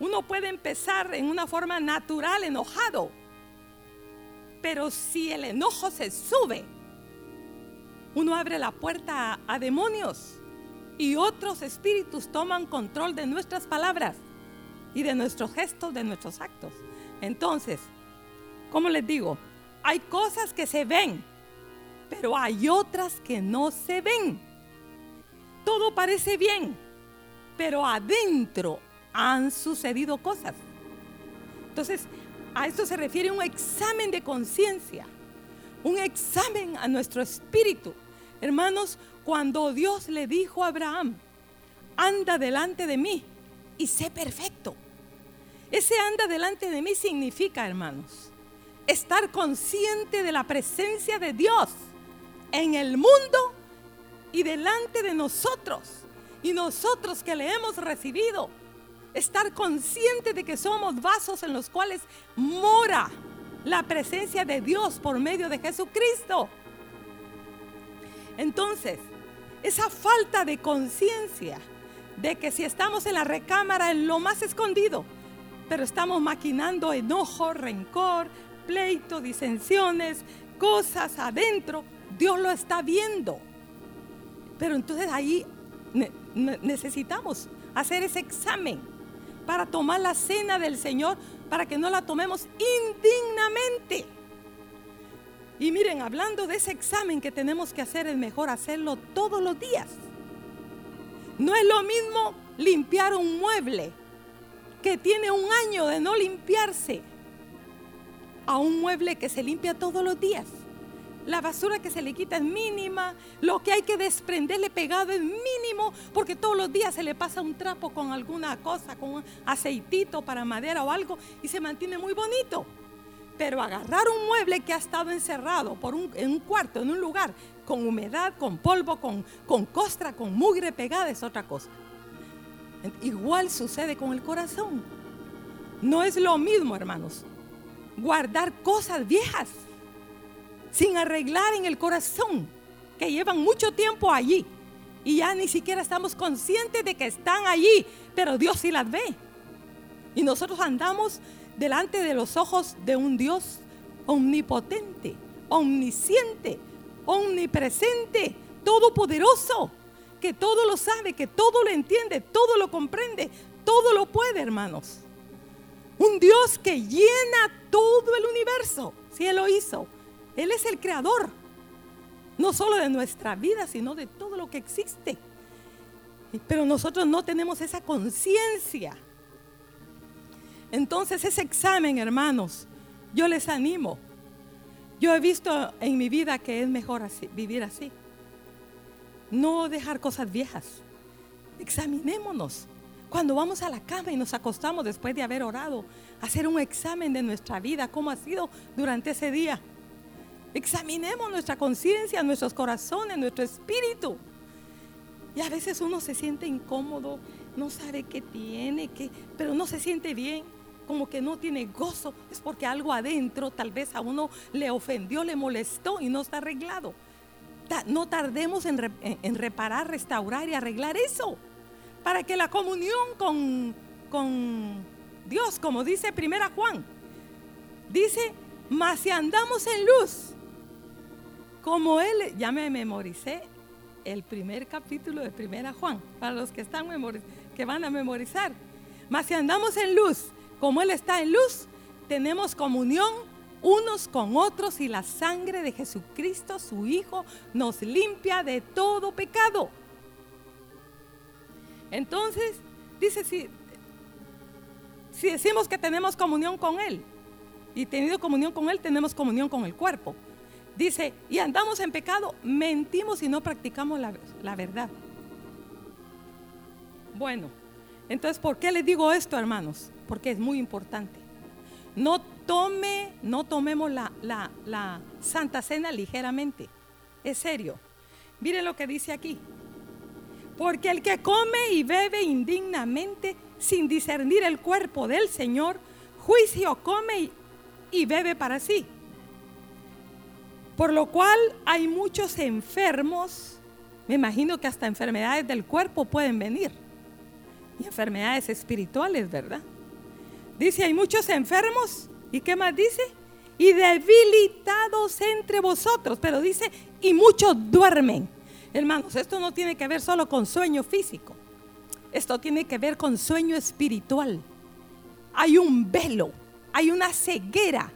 Speaker 2: Uno puede empezar en una forma natural, enojado. Pero si el enojo se sube, uno abre la puerta a, a demonios y otros espíritus toman control de nuestras palabras y de nuestros gestos, de nuestros actos. Entonces, ¿cómo les digo? Hay cosas que se ven, pero hay otras que no se ven. Todo parece bien, pero adentro han sucedido cosas. Entonces, a esto se refiere un examen de conciencia, un examen a nuestro espíritu. Hermanos, cuando Dios le dijo a Abraham, anda delante de mí y sé perfecto. Ese anda delante de mí significa, hermanos, estar consciente de la presencia de Dios en el mundo y delante de nosotros. Y nosotros que le hemos recibido, estar consciente de que somos vasos en los cuales mora la presencia de Dios por medio de Jesucristo. Entonces, esa falta de conciencia de que si estamos en la recámara en lo más escondido, pero estamos maquinando enojo, rencor, pleito, disensiones, cosas adentro, Dios lo está viendo. Pero entonces ahí necesitamos hacer ese examen para tomar la cena del Señor, para que no la tomemos indignamente. Y miren, hablando de ese examen que tenemos que hacer, es mejor hacerlo todos los días. No es lo mismo limpiar un mueble que tiene un año de no limpiarse a un mueble que se limpia todos los días. La basura que se le quita es mínima, lo que hay que desprenderle pegado es mínimo, porque todos los días se le pasa un trapo con alguna cosa, con un aceitito para madera o algo, y se mantiene muy bonito. Pero agarrar un mueble que ha estado encerrado por un, en un cuarto, en un lugar, con humedad, con polvo, con, con costra, con mugre pegada, es otra cosa. Igual sucede con el corazón. No es lo mismo, hermanos, guardar cosas viejas sin arreglar en el corazón, que llevan mucho tiempo allí y ya ni siquiera estamos conscientes de que están allí, pero Dios sí las ve. Y nosotros andamos delante de los ojos de un Dios omnipotente, omnisciente, omnipresente, todopoderoso, que todo lo sabe, que todo lo entiende, todo lo comprende, todo lo puede, hermanos. Un Dios que llena todo el universo, si Él lo hizo. Él es el creador, no solo de nuestra vida, sino de todo lo que existe. Pero nosotros no tenemos esa conciencia. Entonces ese examen, hermanos, yo les animo. Yo he visto en mi vida que es mejor así, vivir así. No dejar cosas viejas. Examinémonos. Cuando vamos a la cama y nos acostamos después de haber orado, hacer un examen de nuestra vida, cómo ha sido durante ese día. Examinemos nuestra conciencia, nuestros corazones, nuestro espíritu. Y a veces uno se siente incómodo, no sabe qué tiene, qué, pero no se siente bien, como que no tiene gozo. Es porque algo adentro tal vez a uno le ofendió, le molestó y no está arreglado. No tardemos en, reparar, restaurar y arreglar eso. Para que la comunión con, con Dios, como dice Primera Juan, dice, mas si andamos en luz, como él, ya me memoricé el primer capítulo de Primera Juan, para los que, están que van a memorizar. Mas si andamos en luz, como Él está en luz, tenemos comunión unos con otros y la sangre de Jesucristo, su Hijo, nos limpia de todo pecado. Entonces, dice, si, si decimos que tenemos comunión con Él y tenido comunión con Él, tenemos comunión con el cuerpo. Dice, y andamos en pecado, mentimos y no practicamos la, verdad. Bueno, entonces, ¿por qué les digo esto, hermanos? Porque es muy importante. No tome, no tomemos la, la, la Santa Cena ligeramente. Es serio. Miren lo que dice aquí. Porque el que come y bebe indignamente sin discernir el cuerpo del Señor, juicio come y bebe para sí por lo cual hay muchos enfermos, me imagino que hasta enfermedades del cuerpo pueden venir, y enfermedades espirituales, ¿verdad? Dice, hay muchos enfermos, ¿y qué más dice? Y debilitados entre vosotros, pero dice, y muchos duermen. Hermanos, esto no tiene que ver solo con sueño físico, esto tiene que ver con sueño espiritual. Hay un velo, hay una ceguera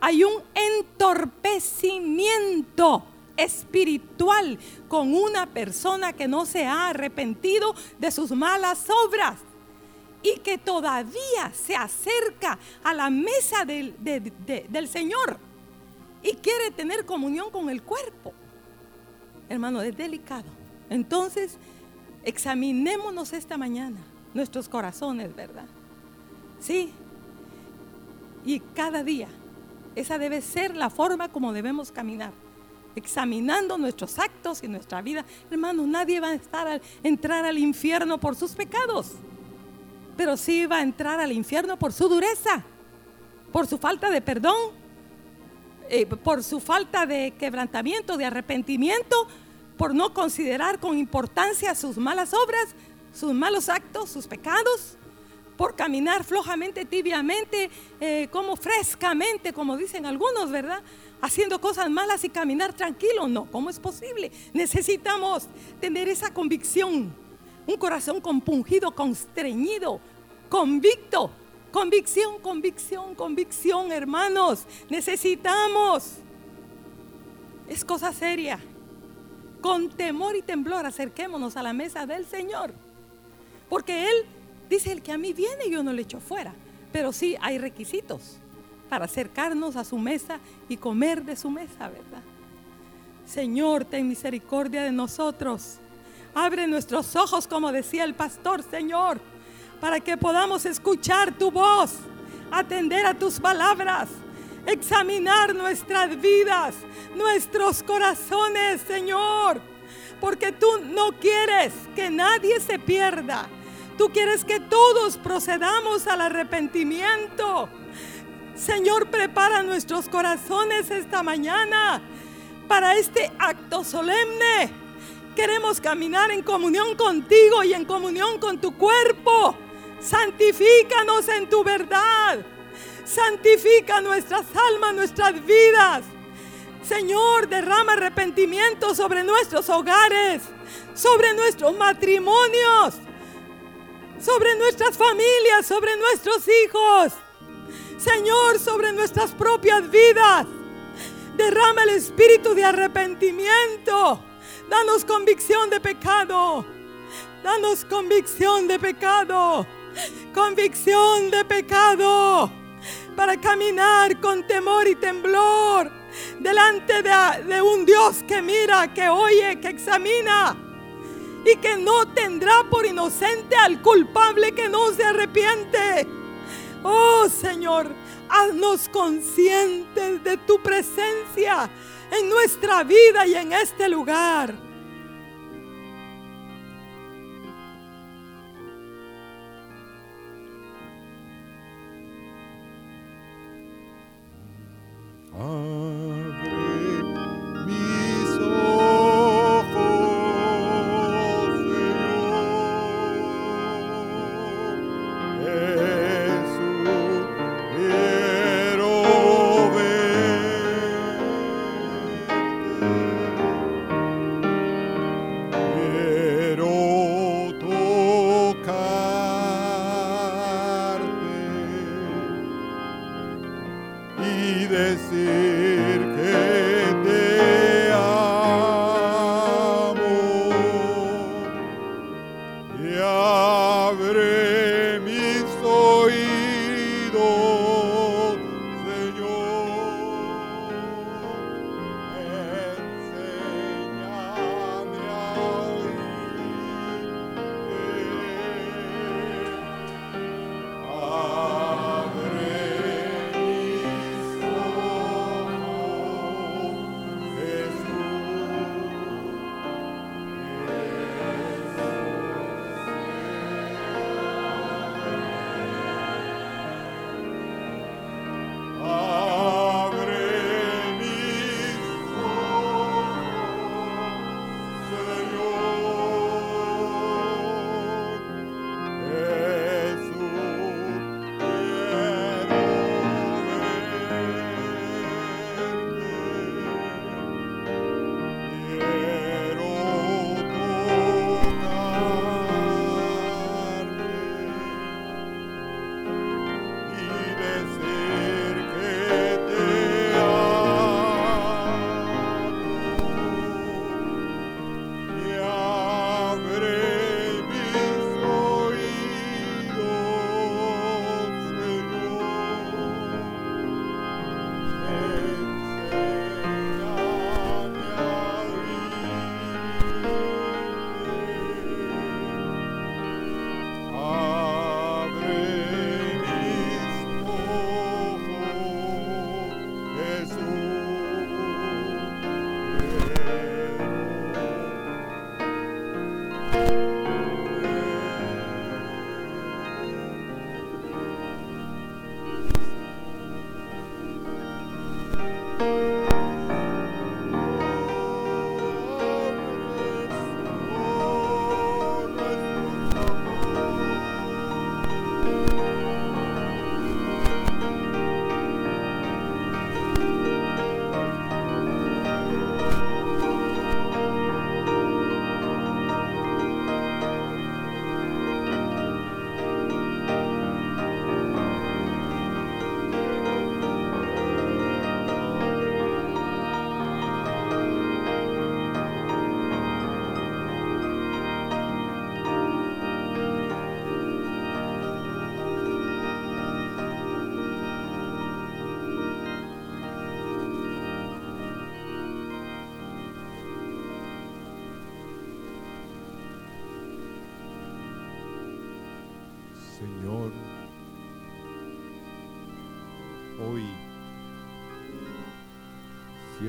Speaker 2: hay un entorpecimiento espiritual con una persona que no se ha arrepentido de sus malas obras. Y que todavía se acerca a la mesa del, del Señor y quiere tener comunión con el cuerpo. Hermano, es delicado. Entonces, examinémonos esta mañana nuestros corazones, ¿verdad? Sí. Y cada día, esa debe ser la forma como debemos caminar. Examinando nuestros actos y nuestra vida. Hermano, nadie va a estar entrar al infierno por sus pecados pero sí va a entrar al infierno por su dureza, por su falta de perdón, eh, por su falta de quebrantamiento, de arrepentimiento, por no considerar con importancia sus malas obras, sus malos actos, sus pecados, por caminar flojamente, tibiamente, eh, como frescamente, como dicen algunos, ¿verdad? Haciendo cosas malas y caminar tranquilo. No, ¿cómo es posible? Necesitamos tener esa convicción, un corazón compungido, constreñido, convicto. Convicción, convicción, convicción, hermanos. Necesitamos. Es cosa seria. Con temor y temblor acerquémonos a la mesa del Señor. Porque Él dice, el que a mí viene yo no le echo fuera. Pero sí hay requisitos para acercarnos a su mesa y comer de su mesa, ¿verdad? Señor, ten misericordia de nosotros. Abre nuestros ojos, como decía el pastor, Señor para que podamos escuchar tu voz, atender a tus palabras, examinar nuestras vidas, nuestros corazones, Señor. Porque tú no quieres que nadie se pierda. Tú quieres que todos procedamos al arrepentimiento. Señor, prepara nuestros corazones esta mañana para este acto solemne. Queremos caminar en comunión contigo y en comunión con tu cuerpo. Santifícanos en tu verdad. Santifica nuestras almas, nuestras vidas. Señor, derrama arrepentimiento sobre nuestros hogares, sobre nuestros matrimonios, sobre nuestras familias, sobre nuestros hijos. Señor, sobre nuestras propias vidas. Derrama el espíritu de arrepentimiento. Danos convicción de pecado. Danos convicción de pecado convicción de pecado, para caminar con temor y temblor delante de, un Dios que mira, que oye, que examina y que no tendrá por inocente al culpable que no se arrepiente. Oh Señor, haznos conscientes de tu presencia en nuestra vida y en este lugar.
Speaker 1: Oh.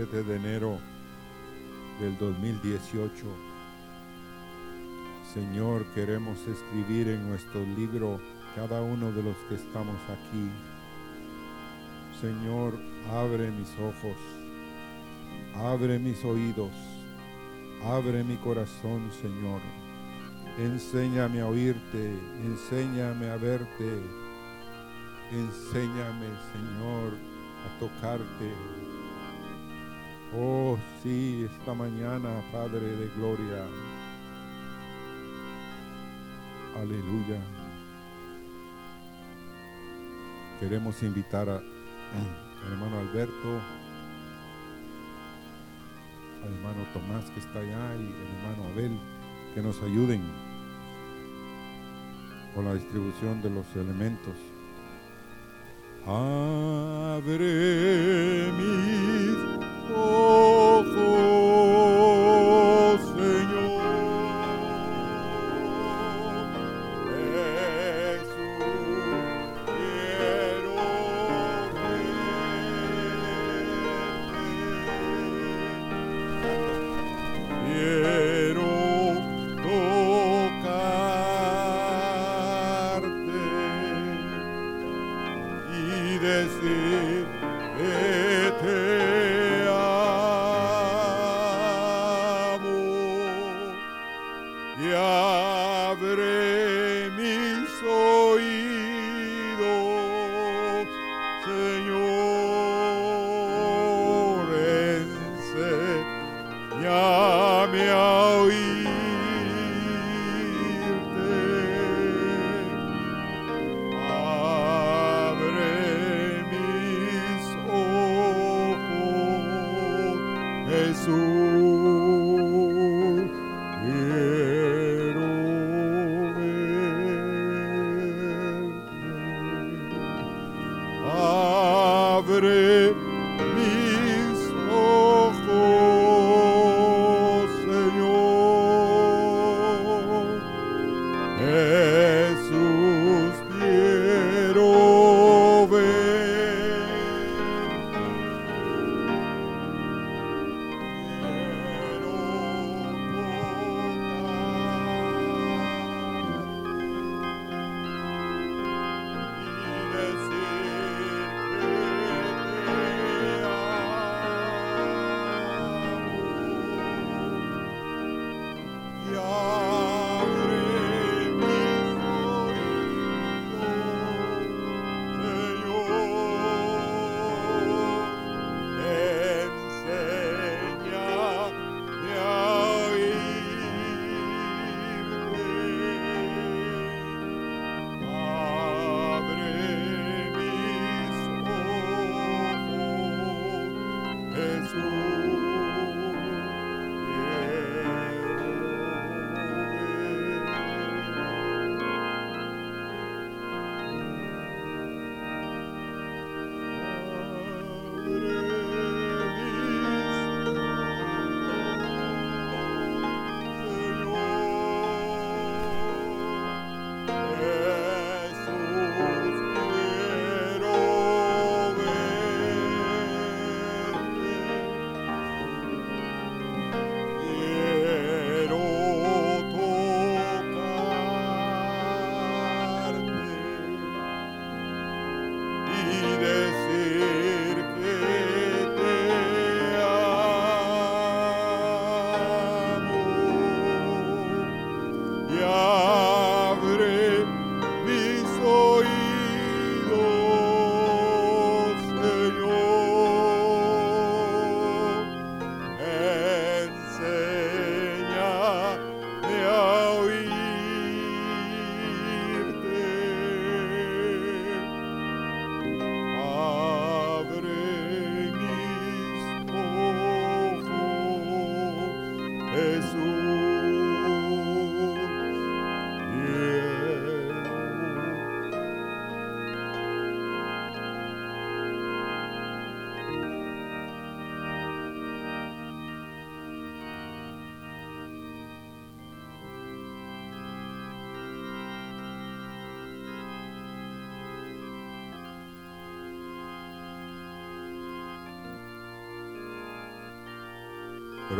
Speaker 1: 7 de enero del 2018, Señor, queremos escribir en nuestro libro cada uno de los que estamos aquí. Señor, abre mis ojos, abre mis oídos, abre mi corazón, Señor. Enséñame a oírte, enséñame a verte, enséñame, Señor, a tocarte. Oh, sí, esta mañana, Padre de Gloria. Aleluya. Queremos invitar a, al hermano Alberto, al hermano Tomás que está allá y al hermano Abel que nos ayuden con la distribución de los elementos. Abre mis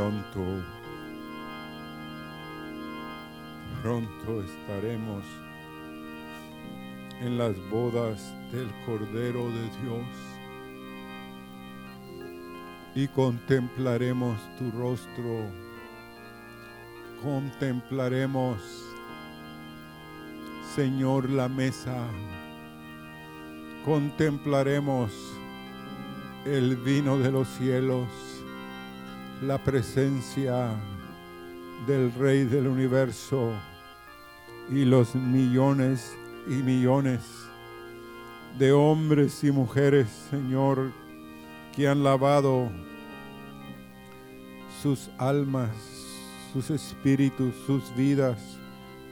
Speaker 1: pronto, pronto estaremos en las bodas del Cordero de Dios y contemplaremos tu rostro, contemplaremos, Señor, la mesa, contemplaremos el vino de los cielos, la presencia del Rey del universo y los millones y millones de hombres y mujeres, Señor, que han lavado sus almas, sus espíritus, sus vidas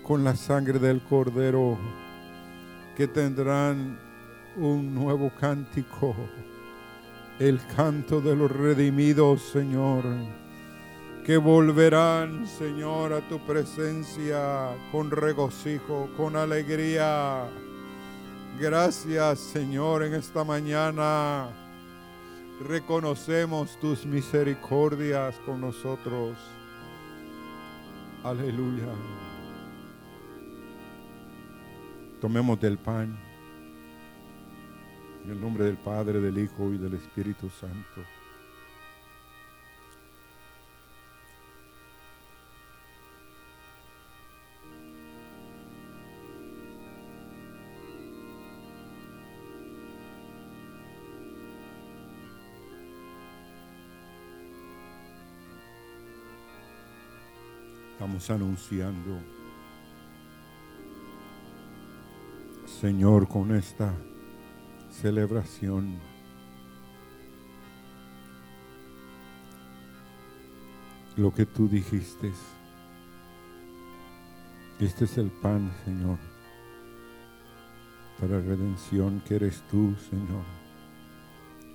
Speaker 1: con la sangre del Cordero, que tendrán un nuevo cántico, el canto de los redimidos, Señor, que volverán, Señor, a tu presencia con regocijo, con alegría. Gracias, Señor, en esta mañana reconocemos tus misericordias con nosotros. Aleluya. Tomemos del pan. En el nombre del Padre, del Hijo y del Espíritu Santo. Estamos anunciando, Señor, con esta celebración. Lo que tú dijiste. Este es el pan, Señor, para redención que eres tú, Señor.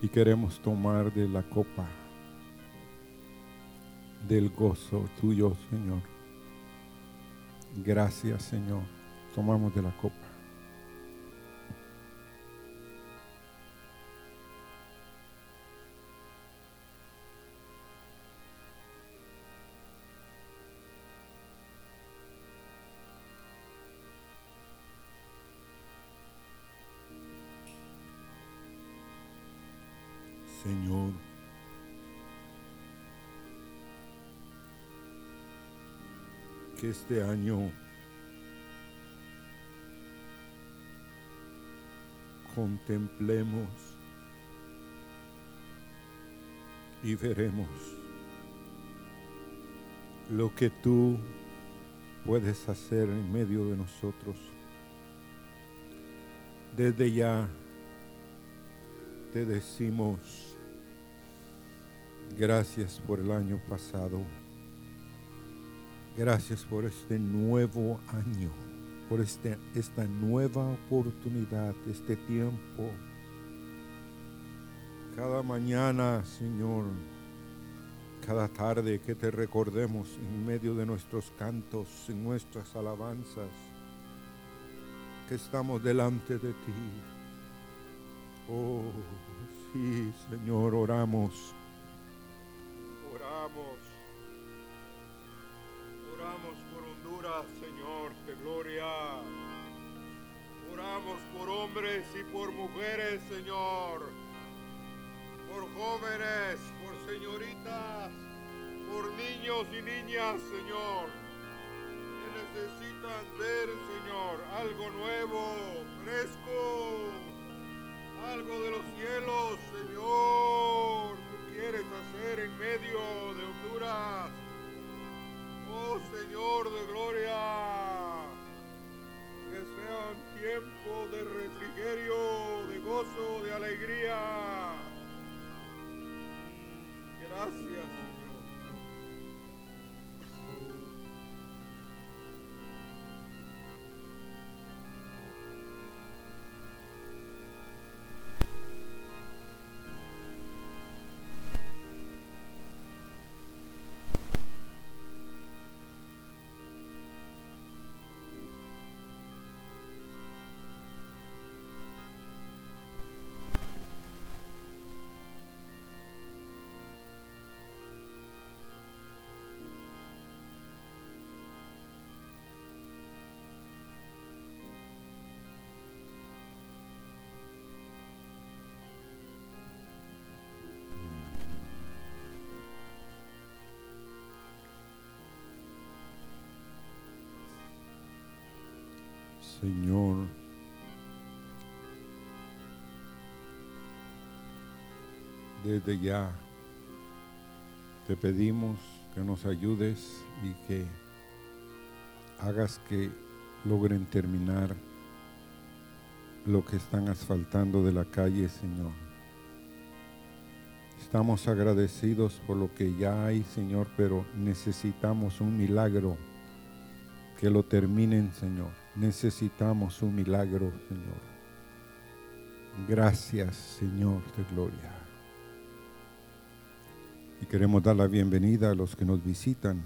Speaker 1: Y queremos tomar de la copa del gozo tuyo, Señor. Gracias, Señor. Tomamos de la copa. Este año contemplemos y veremos lo que tú puedes hacer en medio de nosotros. Desde ya te decimos gracias por el año pasado. Gracias por este nuevo año, por este, esta nueva oportunidad, este tiempo. Cada mañana, Señor, cada tarde que te recordemos en medio de nuestros cantos, en nuestras alabanzas, que estamos delante de ti. Oh, sí, Señor, oramos. Oramos. Oramos Señor, de gloria. Oramos por hombres y por mujeres, Señor. Por jóvenes, por señoritas, por niños y niñas, Señor. Que necesitan ver, Señor, algo nuevo, fresco. Algo de los cielos, Señor. Tú quieres hacer en medio de Honduras. Oh Señor de gloria, que sean tiempos de refrigerio, de gozo, de alegría. Gracias, Señor, desde ya te pedimos que nos ayudes y que hagas que logren terminar lo que están asfaltando de la calle, Señor. Estamos agradecidos por lo que ya hay, Señor, pero necesitamos un milagro que lo terminen, Señor. Necesitamos un milagro, Señor. Gracias, Señor de gloria. Y queremos dar la bienvenida a los que nos visitan